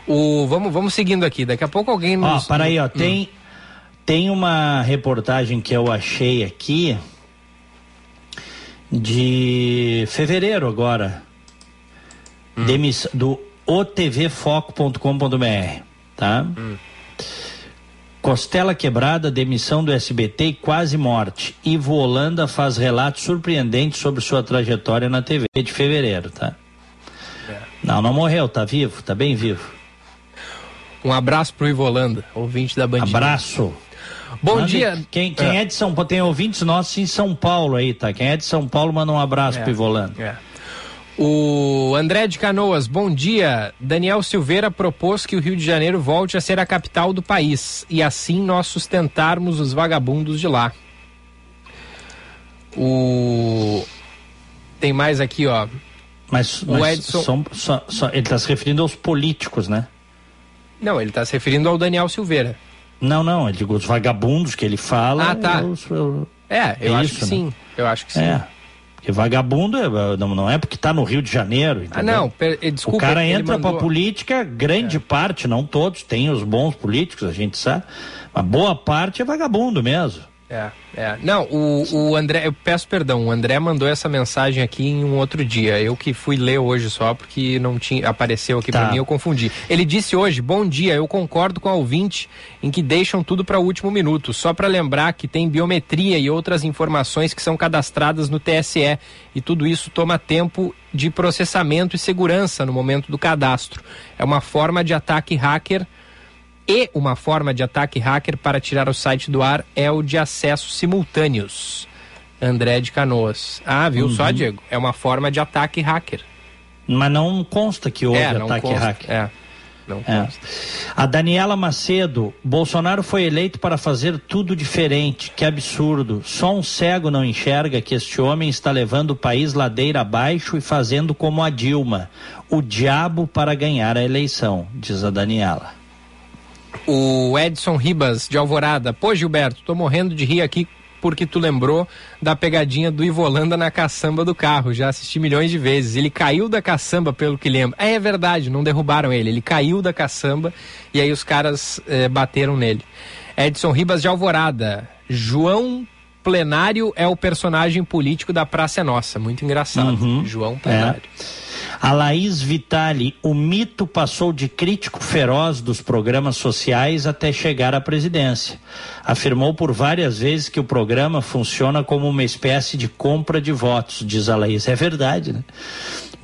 O, vamos, vamos seguindo aqui, daqui a pouco alguém nos... Ó, para aí, ó, hum. tem, tem uma reportagem que eu achei aqui de fevereiro agora, hum. Do otvfoco.com.br, tá? Hum. Costela quebrada, demissão do SBT e quase morte. Ivo Holanda faz relatos surpreendentes sobre sua trajetória na TV de fevereiro, tá? É. Não, não morreu, tá vivo, tá bem vivo. Um abraço pro Ivo Holanda, ouvinte da Bandinha. Abraço. Bom manda, dia. Quem, quem é. é. de São Paulo, tem ouvintes nossos em São Paulo aí, tá? Quem é de São Paulo, manda um abraço é. pro Ivo Holanda. É. O André de Canoas, bom dia. Daniel Silveira propôs que o Rio de Janeiro volte a ser a capital do país e assim nós sustentarmos os vagabundos de lá. O tem mais aqui, ó. Mas, o mas Edson... São, só, só, ele está se referindo aos políticos, né? Não, ele está se referindo ao Daniel Silveira. Não, não, eu digo os vagabundos que ele fala. Ah, tá. Eu, eu... É, eu é acho isso, que né? sim. Eu acho que sim. É. Porque vagabundo é, não, é porque está no Rio de Janeiro. Entendeu? Ah, não, per, eh, desculpa. O cara entra mandou... para política, grande é. parte, não todos, tem os bons políticos, a gente sabe. Mas boa parte é vagabundo mesmo. É, é. Não, o, o André, eu peço perdão, o André mandou essa mensagem aqui em um outro dia. Eu que fui ler hoje só porque não tinha apareceu aqui tá. para mim, eu confundi. Ele disse hoje: "Bom dia, eu concordo com a ouvinte em que deixam tudo para o último minuto, só para lembrar que tem biometria e outras informações que são cadastradas no TSE e tudo isso toma tempo de processamento e segurança no momento do cadastro. É uma forma de ataque hacker e uma forma de ataque hacker para tirar o site do ar é o de acessos simultâneos. André de Canoas. Ah, viu uhum. só, Diego? É uma forma de ataque hacker. Mas não consta que houve é, ataque consta, hacker. É. Não é. A Daniela Macedo, Bolsonaro foi eleito para fazer tudo diferente. Que absurdo. Só um cego não enxerga que este homem está levando o país ladeira abaixo e fazendo como a Dilma. O diabo para ganhar a eleição, diz a Daniela. O Edson Ribas, de Alvorada. Pô, Gilberto, tô morrendo de rir aqui porque tu lembrou da pegadinha do Ivolanda na caçamba do carro. Já assisti milhões de vezes. Ele caiu da caçamba, pelo que lembro. É, é verdade, não derrubaram ele. Ele caiu da caçamba e aí os caras eh, bateram nele. Edson Ribas de Alvorada. João Plenário é o personagem político da Praça é Nossa. Muito engraçado. Uhum. João Plenário. É. A Laís Vitali, o mito passou de crítico feroz dos programas sociais até chegar à presidência. Afirmou por várias vezes que o programa funciona como uma espécie de compra de votos, diz a Laís. É verdade, né?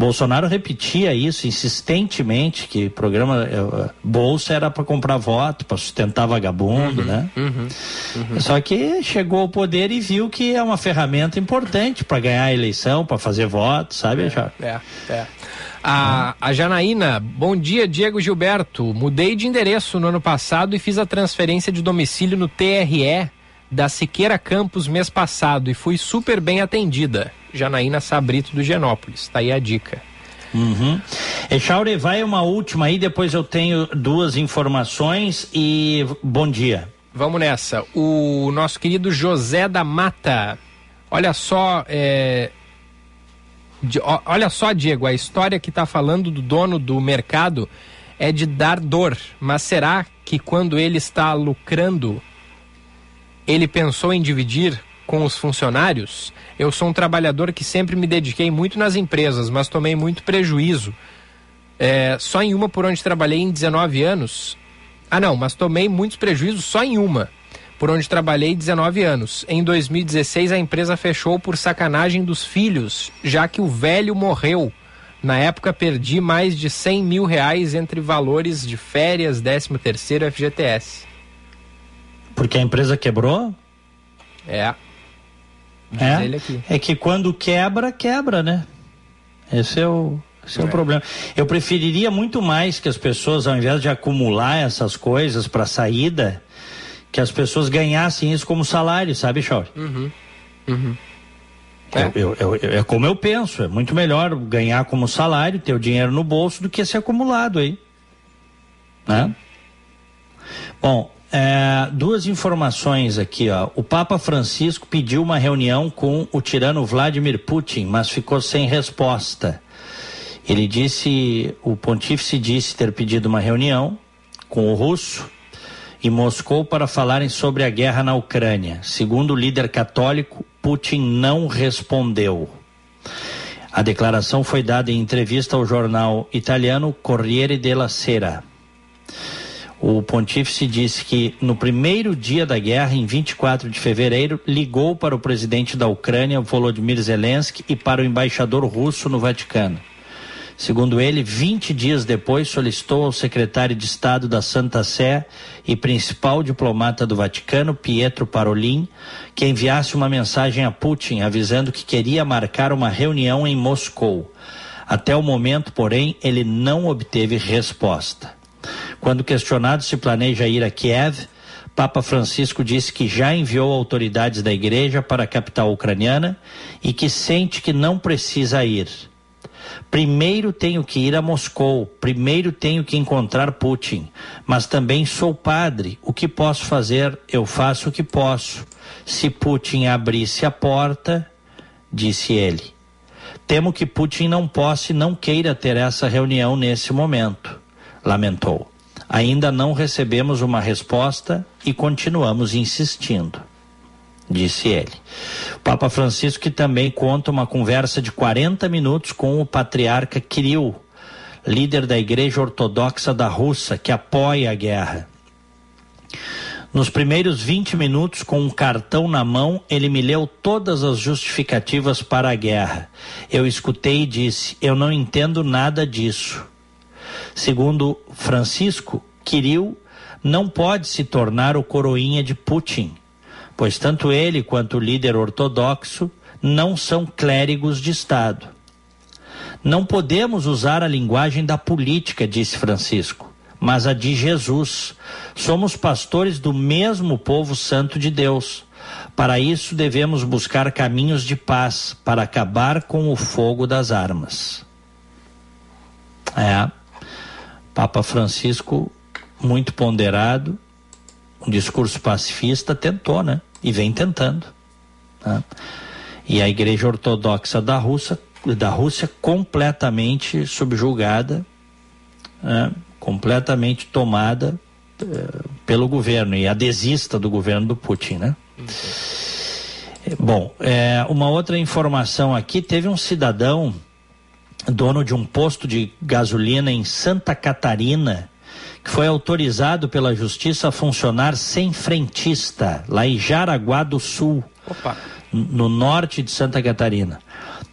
Bolsonaro repetia isso insistentemente, que o programa uh, Bolsa era para comprar voto, para sustentar vagabundo, uhum, né? Uhum, uhum. Só que chegou ao poder e viu que é uma ferramenta importante para ganhar a eleição, para fazer voto, sabe, é, é, é. A, a Janaína, bom dia, Diego Gilberto. Mudei de endereço no ano passado e fiz a transferência de domicílio no TRE da Siqueira Campos mês passado e fui super bem atendida. Janaína Sabrito do Genópolis. Tá aí a dica. Uhum. Echaure, vai uma última aí, depois eu tenho duas informações e bom dia. Vamos nessa. O nosso querido José da Mata. Olha só, é... olha só, Diego, a história que está falando do dono do mercado é de dar dor. Mas será que quando ele está lucrando, ele pensou em dividir com os funcionários? Eu sou um trabalhador que sempre me dediquei muito nas empresas, mas tomei muito prejuízo. É, só em uma por onde trabalhei em 19 anos. Ah, não, mas tomei muitos prejuízos só em uma, por onde trabalhei 19 anos. Em 2016, a empresa fechou por sacanagem dos filhos, já que o velho morreu. Na época, perdi mais de 100 mil reais entre valores de férias, 13 terceiro FGTS. Porque a empresa quebrou? É. É, é que quando quebra, quebra, né? Esse é o, esse é. é. o problema. Eu preferiria muito mais que as pessoas, ao invés de acumular essas coisas para saída, que as pessoas ganhassem isso como salário, sabe, Chauri? Uhum. Uhum. É. Eu, eu, eu, é como eu penso, é muito melhor ganhar como salário, ter o dinheiro no bolso, do que ser acumulado aí. Né? Bom, é, duas informações aqui, ó. O Papa Francisco pediu uma reunião com o tirano Vladimir Putin, mas ficou sem resposta. Ele disse, o pontífice disse ter pedido uma reunião com o russo em Moscou para falarem sobre a guerra na Ucrânia. Segundo o líder católico, Putin não respondeu. A declaração foi dada em entrevista ao jornal italiano Corriere della Sera. O pontífice disse que no primeiro dia da guerra, em 24 de fevereiro, ligou para o presidente da Ucrânia, Volodymyr Zelensky, e para o embaixador russo no Vaticano. Segundo ele, 20 dias depois solicitou ao secretário de Estado da Santa Sé e principal diplomata do Vaticano, Pietro Parolin, que enviasse uma mensagem a Putin avisando que queria marcar uma reunião em Moscou. Até o momento, porém, ele não obteve resposta. Quando questionado se planeja ir a Kiev, Papa Francisco disse que já enviou autoridades da igreja para a capital ucraniana e que sente que não precisa ir. Primeiro tenho que ir a Moscou, primeiro tenho que encontrar Putin, mas também sou padre. O que posso fazer? Eu faço o que posso. Se Putin abrisse a porta, disse ele. Temo que Putin não possa e não queira ter essa reunião nesse momento, lamentou. Ainda não recebemos uma resposta e continuamos insistindo, disse ele. Papa Francisco que também conta uma conversa de 40 minutos com o patriarca Kirill, líder da Igreja Ortodoxa da Rússia, que apoia a guerra. Nos primeiros 20 minutos, com um cartão na mão, ele me leu todas as justificativas para a guerra. Eu escutei e disse: Eu não entendo nada disso. Segundo Francisco, Kirill não pode se tornar o coroinha de Putin, pois tanto ele quanto o líder ortodoxo não são clérigos de Estado. Não podemos usar a linguagem da política, disse Francisco, mas a de Jesus. Somos pastores do mesmo povo santo de Deus. Para isso devemos buscar caminhos de paz para acabar com o fogo das armas. É. Papa Francisco, muito ponderado, um discurso pacifista, tentou, né? E vem tentando. Né? E a Igreja Ortodoxa da Rússia, da Rússia completamente subjugada, né? completamente tomada uh, pelo governo e adesista do governo do Putin, né? Bom, é, uma outra informação aqui, teve um cidadão dono de um posto de gasolina em Santa Catarina, que foi autorizado pela justiça a funcionar sem frentista, lá em Jaraguá do Sul, Opa. no norte de Santa Catarina.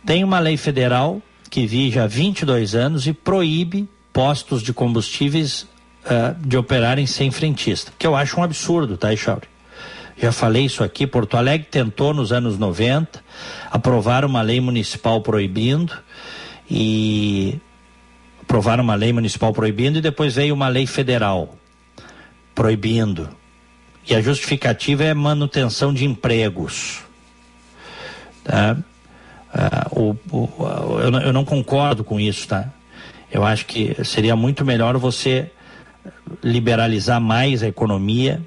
Tem uma lei federal que vige há 22 anos e proíbe postos de combustíveis uh, de operarem sem frentista, que eu acho um absurdo, tá, Echauri? Já falei isso aqui, Porto Alegre tentou nos anos 90 aprovar uma lei municipal proibindo e aprovaram uma lei municipal proibindo e depois veio uma lei federal proibindo. E a justificativa é manutenção de empregos. Tá? Ah, o, o, eu, eu não concordo com isso, tá? Eu acho que seria muito melhor você liberalizar mais a economia,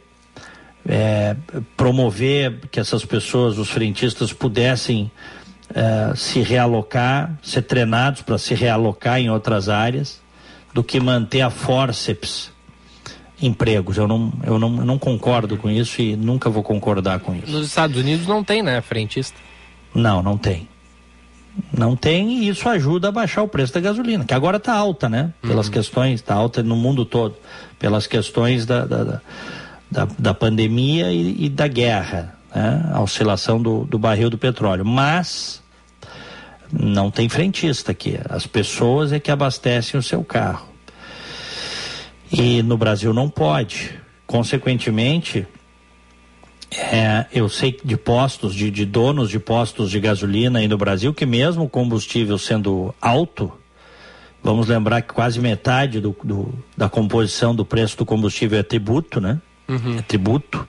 é, promover que essas pessoas, os frentistas, pudessem é, se realocar, ser treinados para se realocar em outras áreas, do que manter a forceps empregos. Eu não, eu não, eu não concordo com isso e nunca vou concordar com isso. Nos Estados Unidos não tem, né, frentista? Não, não tem. Não tem e isso ajuda a baixar o preço da gasolina, que agora está alta, né? Pelas uhum. questões, está alta no mundo todo, pelas questões da, da, da da, da pandemia e, e, da guerra, né? a oscilação do, do barril do petróleo. Mas não tem frentista aqui. As pessoas é que abastecem o seu carro. E no Brasil não pode. Consequentemente, é, eu sei de postos, de, de, donos de postos de gasolina aí no Brasil, que mesmo o combustível sendo alto, vamos lembrar que quase metade do, do, da composição do preço do combustível é tributo, né? uhum. é tributo,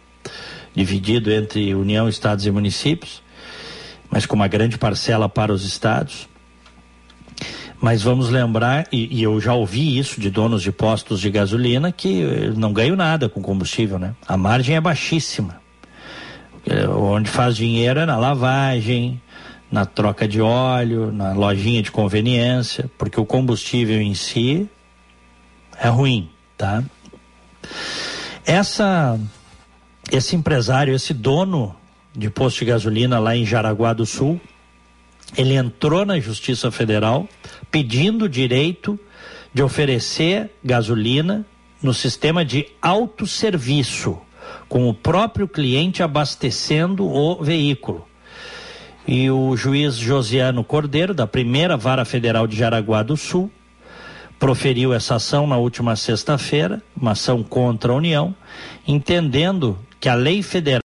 dividido entre União, Estados e municípios, mas com uma grande parcela para os estados. Mas vamos lembrar, e, e, eu já ouvi isso de donos de postos de gasolina, que não ganham nada com combustível, né? A margem é baixíssima. É, onde faz dinheiro é na lavagem, na troca de óleo, na lojinha de conveniência, porque o combustível em si é ruim, tá? Essa, esse empresário, esse dono de posto de gasolina lá em Jaraguá do Sul, ele entrou na Justiça Federal pedindo o direito de oferecer gasolina no sistema de autosserviço, com o próprio cliente abastecendo o veículo. E o juiz Josiano Cordeiro, da primeira vara federal de Jaraguá do Sul, proferiu essa ação na última sexta-feira, uma ação contra a União, entendendo que a lei federal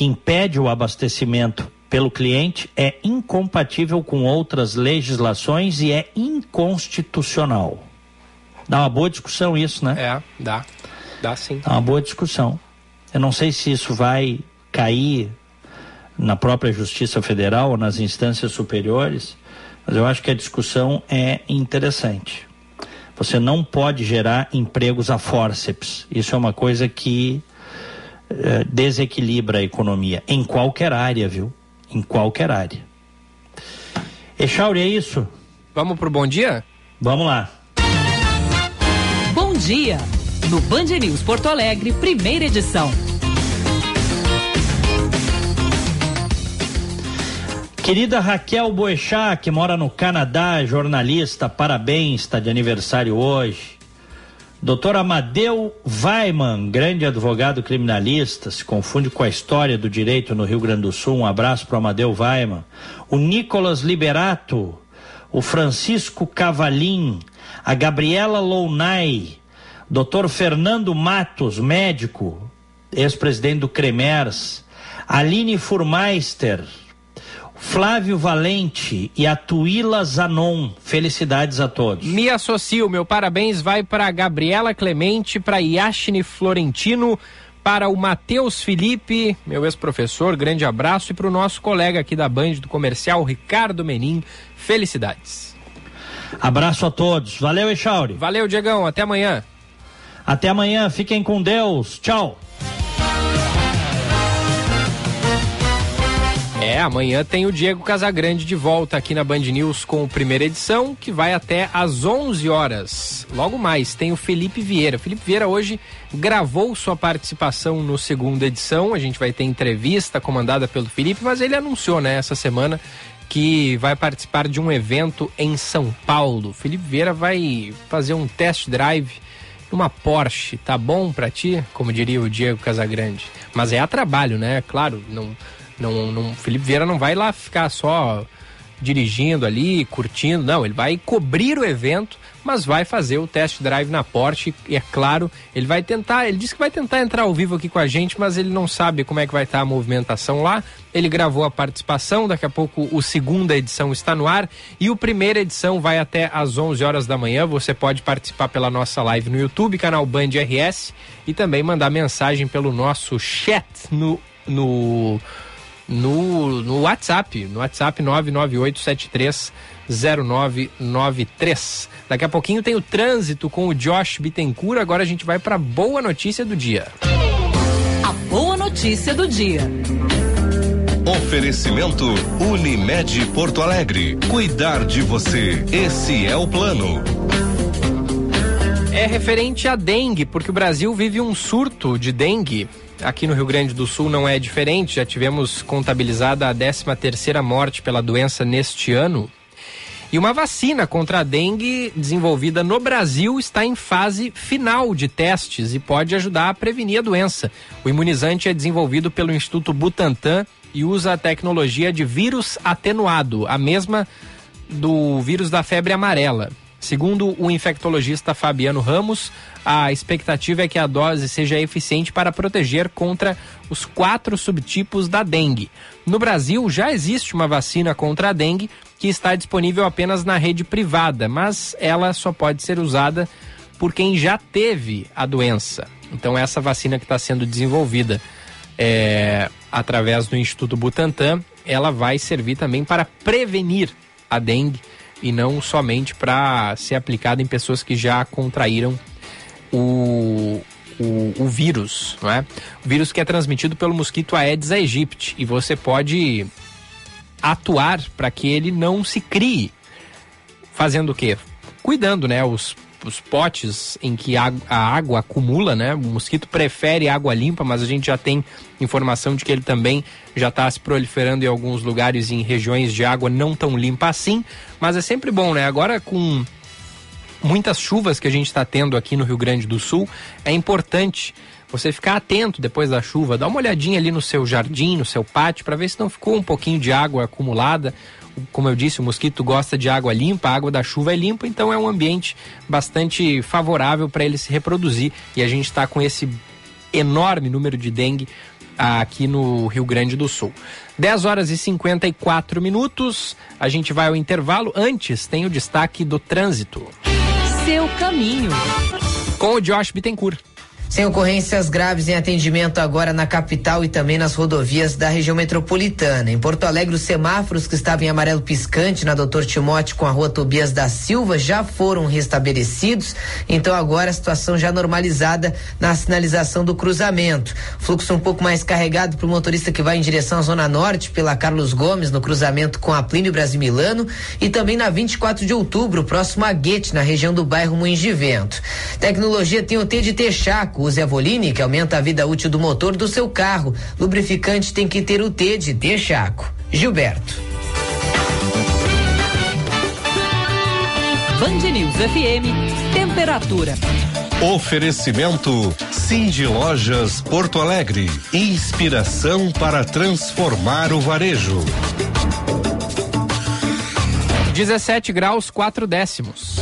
que impede o abastecimento pelo cliente é incompatível com outras legislações e é inconstitucional. Dá uma boa discussão isso, né? É, dá. Dá sim. Dá uma boa discussão. Eu não sei se isso vai cair na própria Justiça Federal ou nas instâncias superiores, mas eu acho que a discussão é interessante. Você não pode gerar empregos a forceps. Isso é uma coisa que desequilibra a economia em qualquer área, viu? Em qualquer área. Echauri, é isso? Vamos pro bom dia? Vamos lá. Bom dia, no Band News Porto Alegre, primeira edição. Querida Raquel Boechat, que mora no Canadá, jornalista, parabéns, está de aniversário hoje. Doutor Amadeu Weiman, grande advogado criminalista, se confunde com a história do direito no Rio Grande do Sul. Um abraço para Amadeu Weiman. O Nicolas Liberato, o Francisco Cavalim, a Gabriela Lounai, doutor Fernando Matos, médico, ex-presidente do CREMERS, Aline Furmeister, Flávio Valente e a Tuíla Zanon. Felicidades a todos. Me associo, meu parabéns vai para Gabriela Clemente, para Yashine Florentino, para o Matheus Felipe, meu ex-professor, grande abraço, e para o nosso colega aqui da Band do Comercial, Ricardo Menin. Felicidades. Abraço a todos. Valeu, Echauri. Valeu, Diegão. Até amanhã. Até amanhã. Fiquem com Deus. Tchau. É, amanhã tem o Diego Casagrande de volta aqui na Band News com a primeira edição, que vai até às 11 horas. Logo mais, tem o Felipe Vieira. Felipe Vieira hoje gravou sua participação no segunda edição. A gente vai ter entrevista comandada pelo Felipe, mas ele anunciou, né, essa semana que vai participar de um evento em São Paulo. Felipe Vieira vai fazer um test drive numa Porsche. Tá bom para ti? Como diria o Diego Casagrande. Mas é a trabalho, né? Claro, não não, não, Felipe Vieira não vai lá ficar só dirigindo ali, curtindo, não, ele vai cobrir o evento, mas vai fazer o test drive na Porsche e é claro, ele vai tentar, ele disse que vai tentar entrar ao vivo aqui com a gente, mas ele não sabe como é que vai estar a movimentação lá. Ele gravou a participação, daqui a pouco o segunda edição está no ar e o primeira edição vai até às 11 horas da manhã. Você pode participar pela nossa live no YouTube, canal Band RS e também mandar mensagem pelo nosso chat no no no, no WhatsApp, no WhatsApp 998730993. Daqui a pouquinho tem o trânsito com o Josh Bittencourt, agora a gente vai para boa notícia do dia. A boa notícia do dia. Oferecimento Unimed Porto Alegre. Cuidar de você. Esse é o plano. É referente à dengue, porque o Brasil vive um surto de dengue aqui no Rio Grande do Sul não é diferente. Já tivemos contabilizada a 13 terceira morte pela doença neste ano. E uma vacina contra a dengue desenvolvida no Brasil está em fase final de testes e pode ajudar a prevenir a doença. O imunizante é desenvolvido pelo Instituto Butantan e usa a tecnologia de vírus atenuado, a mesma do vírus da febre amarela. Segundo o infectologista Fabiano Ramos, a expectativa é que a dose seja eficiente para proteger contra os quatro subtipos da dengue. No Brasil, já existe uma vacina contra a dengue que está disponível apenas na rede privada, mas ela só pode ser usada por quem já teve a doença. Então, essa vacina que está sendo desenvolvida é, através do Instituto Butantan, ela vai servir também para prevenir a dengue e não somente para ser aplicada em pessoas que já contraíram o, o, o, vírus, não é? O vírus que é transmitido pelo mosquito Aedes aegypti e você pode atuar para que ele não se crie. Fazendo o quê? Cuidando, né? Os os potes em que a, a, água acumula, né? O mosquito prefere água limpa, mas a gente já tem informação de que ele também já está se proliferando em alguns lugares em regiões de água não tão limpa assim. Mas é sempre bom, né? Agora com muitas chuvas que a gente está tendo aqui no Rio Grande do Sul, é importante você ficar atento depois da chuva, dar uma olhadinha ali no seu jardim, no seu pátio, para ver se não ficou um pouquinho de água acumulada como eu disse, o mosquito gosta de água limpa, a água da chuva é limpa, então é um ambiente bastante favorável para ele se reproduzir. E a gente está com esse enorme número de dengue aqui no Rio Grande do Sul. 10 horas e 54 minutos, a gente vai ao intervalo. Antes, tem o destaque do trânsito. Seu caminho. Com o Josh Bittencourt. Sem ocorrências graves em atendimento agora na capital e também nas rodovias da região metropolitana. Em Porto Alegre, os semáforos que estavam em amarelo piscante na Doutor Timóteo com a rua Tobias da Silva já foram restabelecidos. Então agora a situação já normalizada na sinalização do cruzamento. Fluxo um pouco mais carregado para o motorista que vai em direção à Zona Norte pela Carlos Gomes no cruzamento com a Plínio Brasil Milano e também na 24 de outubro, próximo a Guete, na região do bairro Moinhos de Vento. Tecnologia tem o T de Texaco Use a Voline, que aumenta a vida útil do motor do seu carro. Lubrificante tem que ter o T de Texaco. Gilberto. Band News FM, temperatura. Oferecimento Cindy Lojas Porto Alegre. Inspiração para transformar o varejo. 17 graus 4 décimos.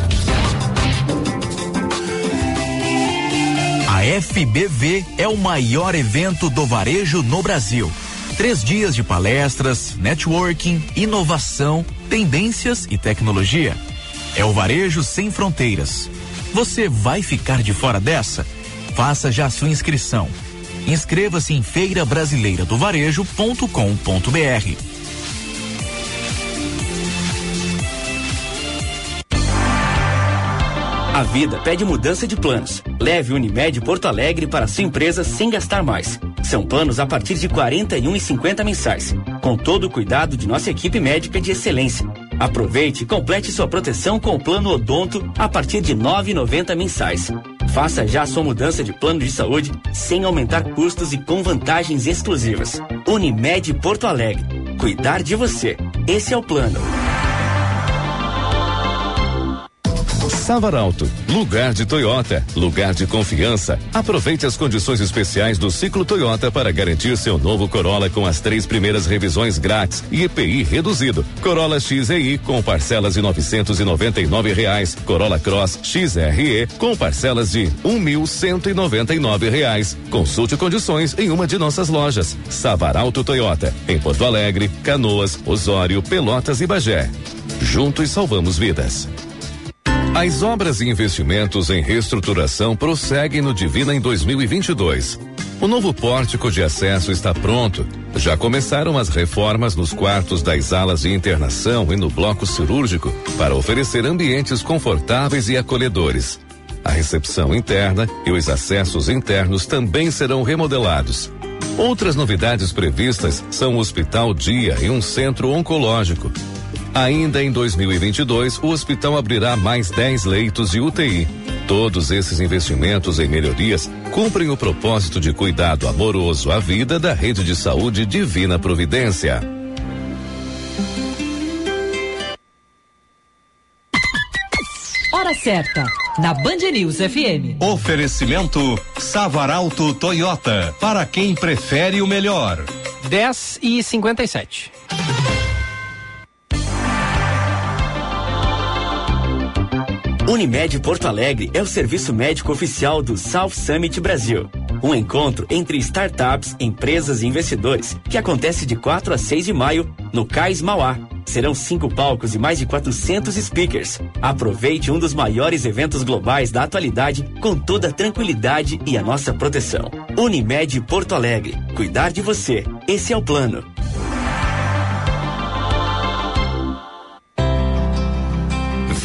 FBV é o maior evento do varejo no Brasil. Três dias de palestras, networking, inovação, tendências e tecnologia. É o Varejo Sem Fronteiras. Você vai ficar de fora dessa? Faça já sua inscrição. Inscreva-se em feirabrasileiradovarejo.com.br. A vida pede mudança de planos. Leve Unimed Porto Alegre para sua empresa sem gastar mais. São planos a partir de R$ 41,50 mensais, com todo o cuidado de nossa equipe médica de excelência. Aproveite e complete sua proteção com o plano Odonto a partir de R$ 9,90 mensais. Faça já sua mudança de plano de saúde sem aumentar custos e com vantagens exclusivas. Unimed Porto Alegre. Cuidar de você. Esse é o plano. Savaralto, lugar de Toyota, lugar de confiança. Aproveite as condições especiais do ciclo Toyota para garantir seu novo Corolla com as três primeiras revisões grátis e EPI reduzido. Corolla XEI com parcelas de novecentos e noventa e nove reais. Corolla Cross XRE com parcelas de um mil cento e noventa e nove reais. Consulte condições em uma de nossas lojas. Savaralto Toyota, em Porto Alegre, Canoas, Osório, Pelotas e Bagé. Juntos salvamos vidas. As obras e investimentos em reestruturação prosseguem no Divina em 2022. O novo pórtico de acesso está pronto. Já começaram as reformas nos quartos das alas de internação e no bloco cirúrgico para oferecer ambientes confortáveis e acolhedores. A recepção interna e os acessos internos também serão remodelados. Outras novidades previstas são o Hospital Dia e um centro oncológico. Ainda em 2022, o hospital abrirá mais 10 leitos de UTI. Todos esses investimentos em melhorias cumprem o propósito de cuidado amoroso à vida da rede de saúde Divina Providência. Hora certa, na Band News FM. Oferecimento Savaralto Toyota, para quem prefere o melhor. 10 e 57. Unimed Porto Alegre é o serviço médico oficial do South Summit Brasil. Um encontro entre startups, empresas e investidores que acontece de 4 a 6 de maio no Cais Mauá. Serão cinco palcos e mais de 400 speakers. Aproveite um dos maiores eventos globais da atualidade com toda a tranquilidade e a nossa proteção. Unimed Porto Alegre. Cuidar de você. Esse é o plano.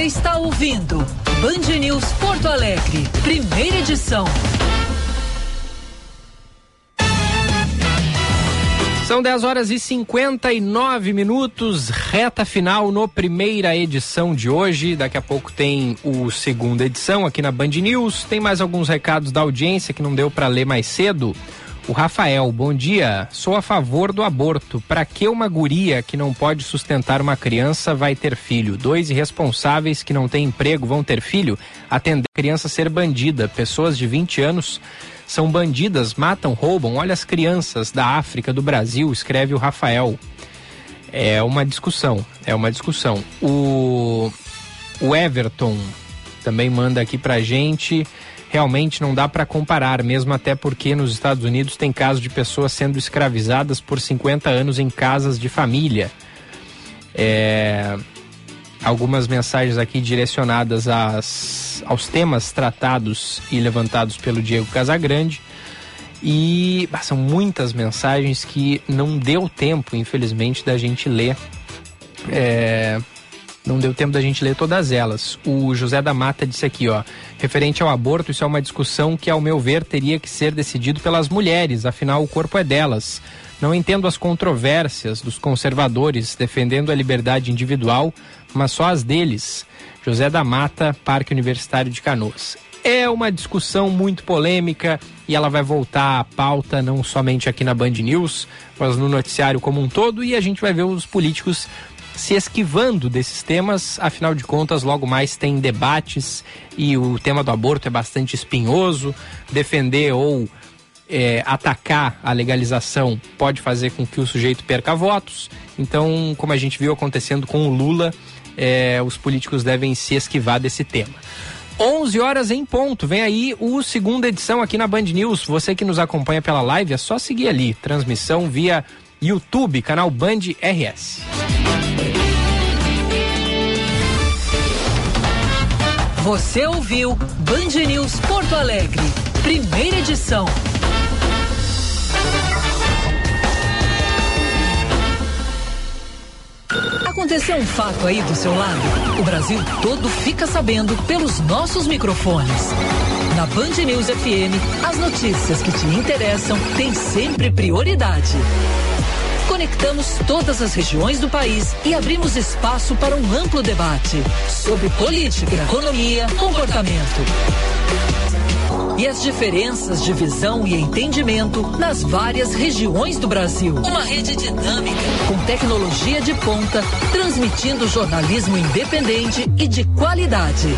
Você está ouvindo Band News Porto Alegre, primeira edição. São 10 horas e 59 minutos, reta final no primeira edição de hoje. Daqui a pouco tem o segunda edição aqui na Band News. Tem mais alguns recados da audiência que não deu para ler mais cedo. O Rafael, bom dia. Sou a favor do aborto. Para que uma guria que não pode sustentar uma criança vai ter filho? Dois irresponsáveis que não têm emprego vão ter filho? Atender a criança ser bandida. Pessoas de 20 anos são bandidas, matam, roubam. Olha as crianças da África, do Brasil, escreve o Rafael. É uma discussão, é uma discussão. O, o Everton também manda aqui pra gente realmente não dá para comparar, mesmo até porque nos Estados Unidos tem casos de pessoas sendo escravizadas por 50 anos em casas de família. É, algumas mensagens aqui direcionadas às, aos temas tratados e levantados pelo Diego Casagrande. E ah, são muitas mensagens que não deu tempo, infelizmente, da gente ler. É, não deu tempo da gente ler todas elas. O José da Mata disse aqui, ó, referente ao aborto, isso é uma discussão que, ao meu ver, teria que ser decidido pelas mulheres, afinal o corpo é delas. Não entendo as controvérsias dos conservadores defendendo a liberdade individual, mas só as deles. José da Mata, Parque Universitário de Canoas. É uma discussão muito polêmica e ela vai voltar à pauta não somente aqui na Band News, mas no noticiário como um todo e a gente vai ver os políticos se esquivando desses temas, afinal de contas, logo mais tem debates e o tema do aborto é bastante espinhoso. Defender ou é, atacar a legalização pode fazer com que o sujeito perca votos. Então, como a gente viu acontecendo com o Lula, é, os políticos devem se esquivar desse tema. 11 horas em ponto. Vem aí o segunda edição aqui na Band News. Você que nos acompanha pela live, é só seguir ali. Transmissão via YouTube, canal Band RS. Você ouviu Band News Porto Alegre, primeira edição. Aconteceu um fato aí do seu lado? O Brasil todo fica sabendo pelos nossos microfones. Na Band News FM, as notícias que te interessam têm sempre prioridade. Conectamos todas as regiões do país e abrimos espaço para um amplo debate sobre política, economia, comportamento e as diferenças de visão e entendimento nas várias regiões do Brasil. Uma rede dinâmica, com tecnologia de ponta, transmitindo jornalismo independente e de qualidade.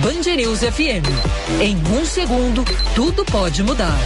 Band News FM. Em um segundo, tudo pode mudar.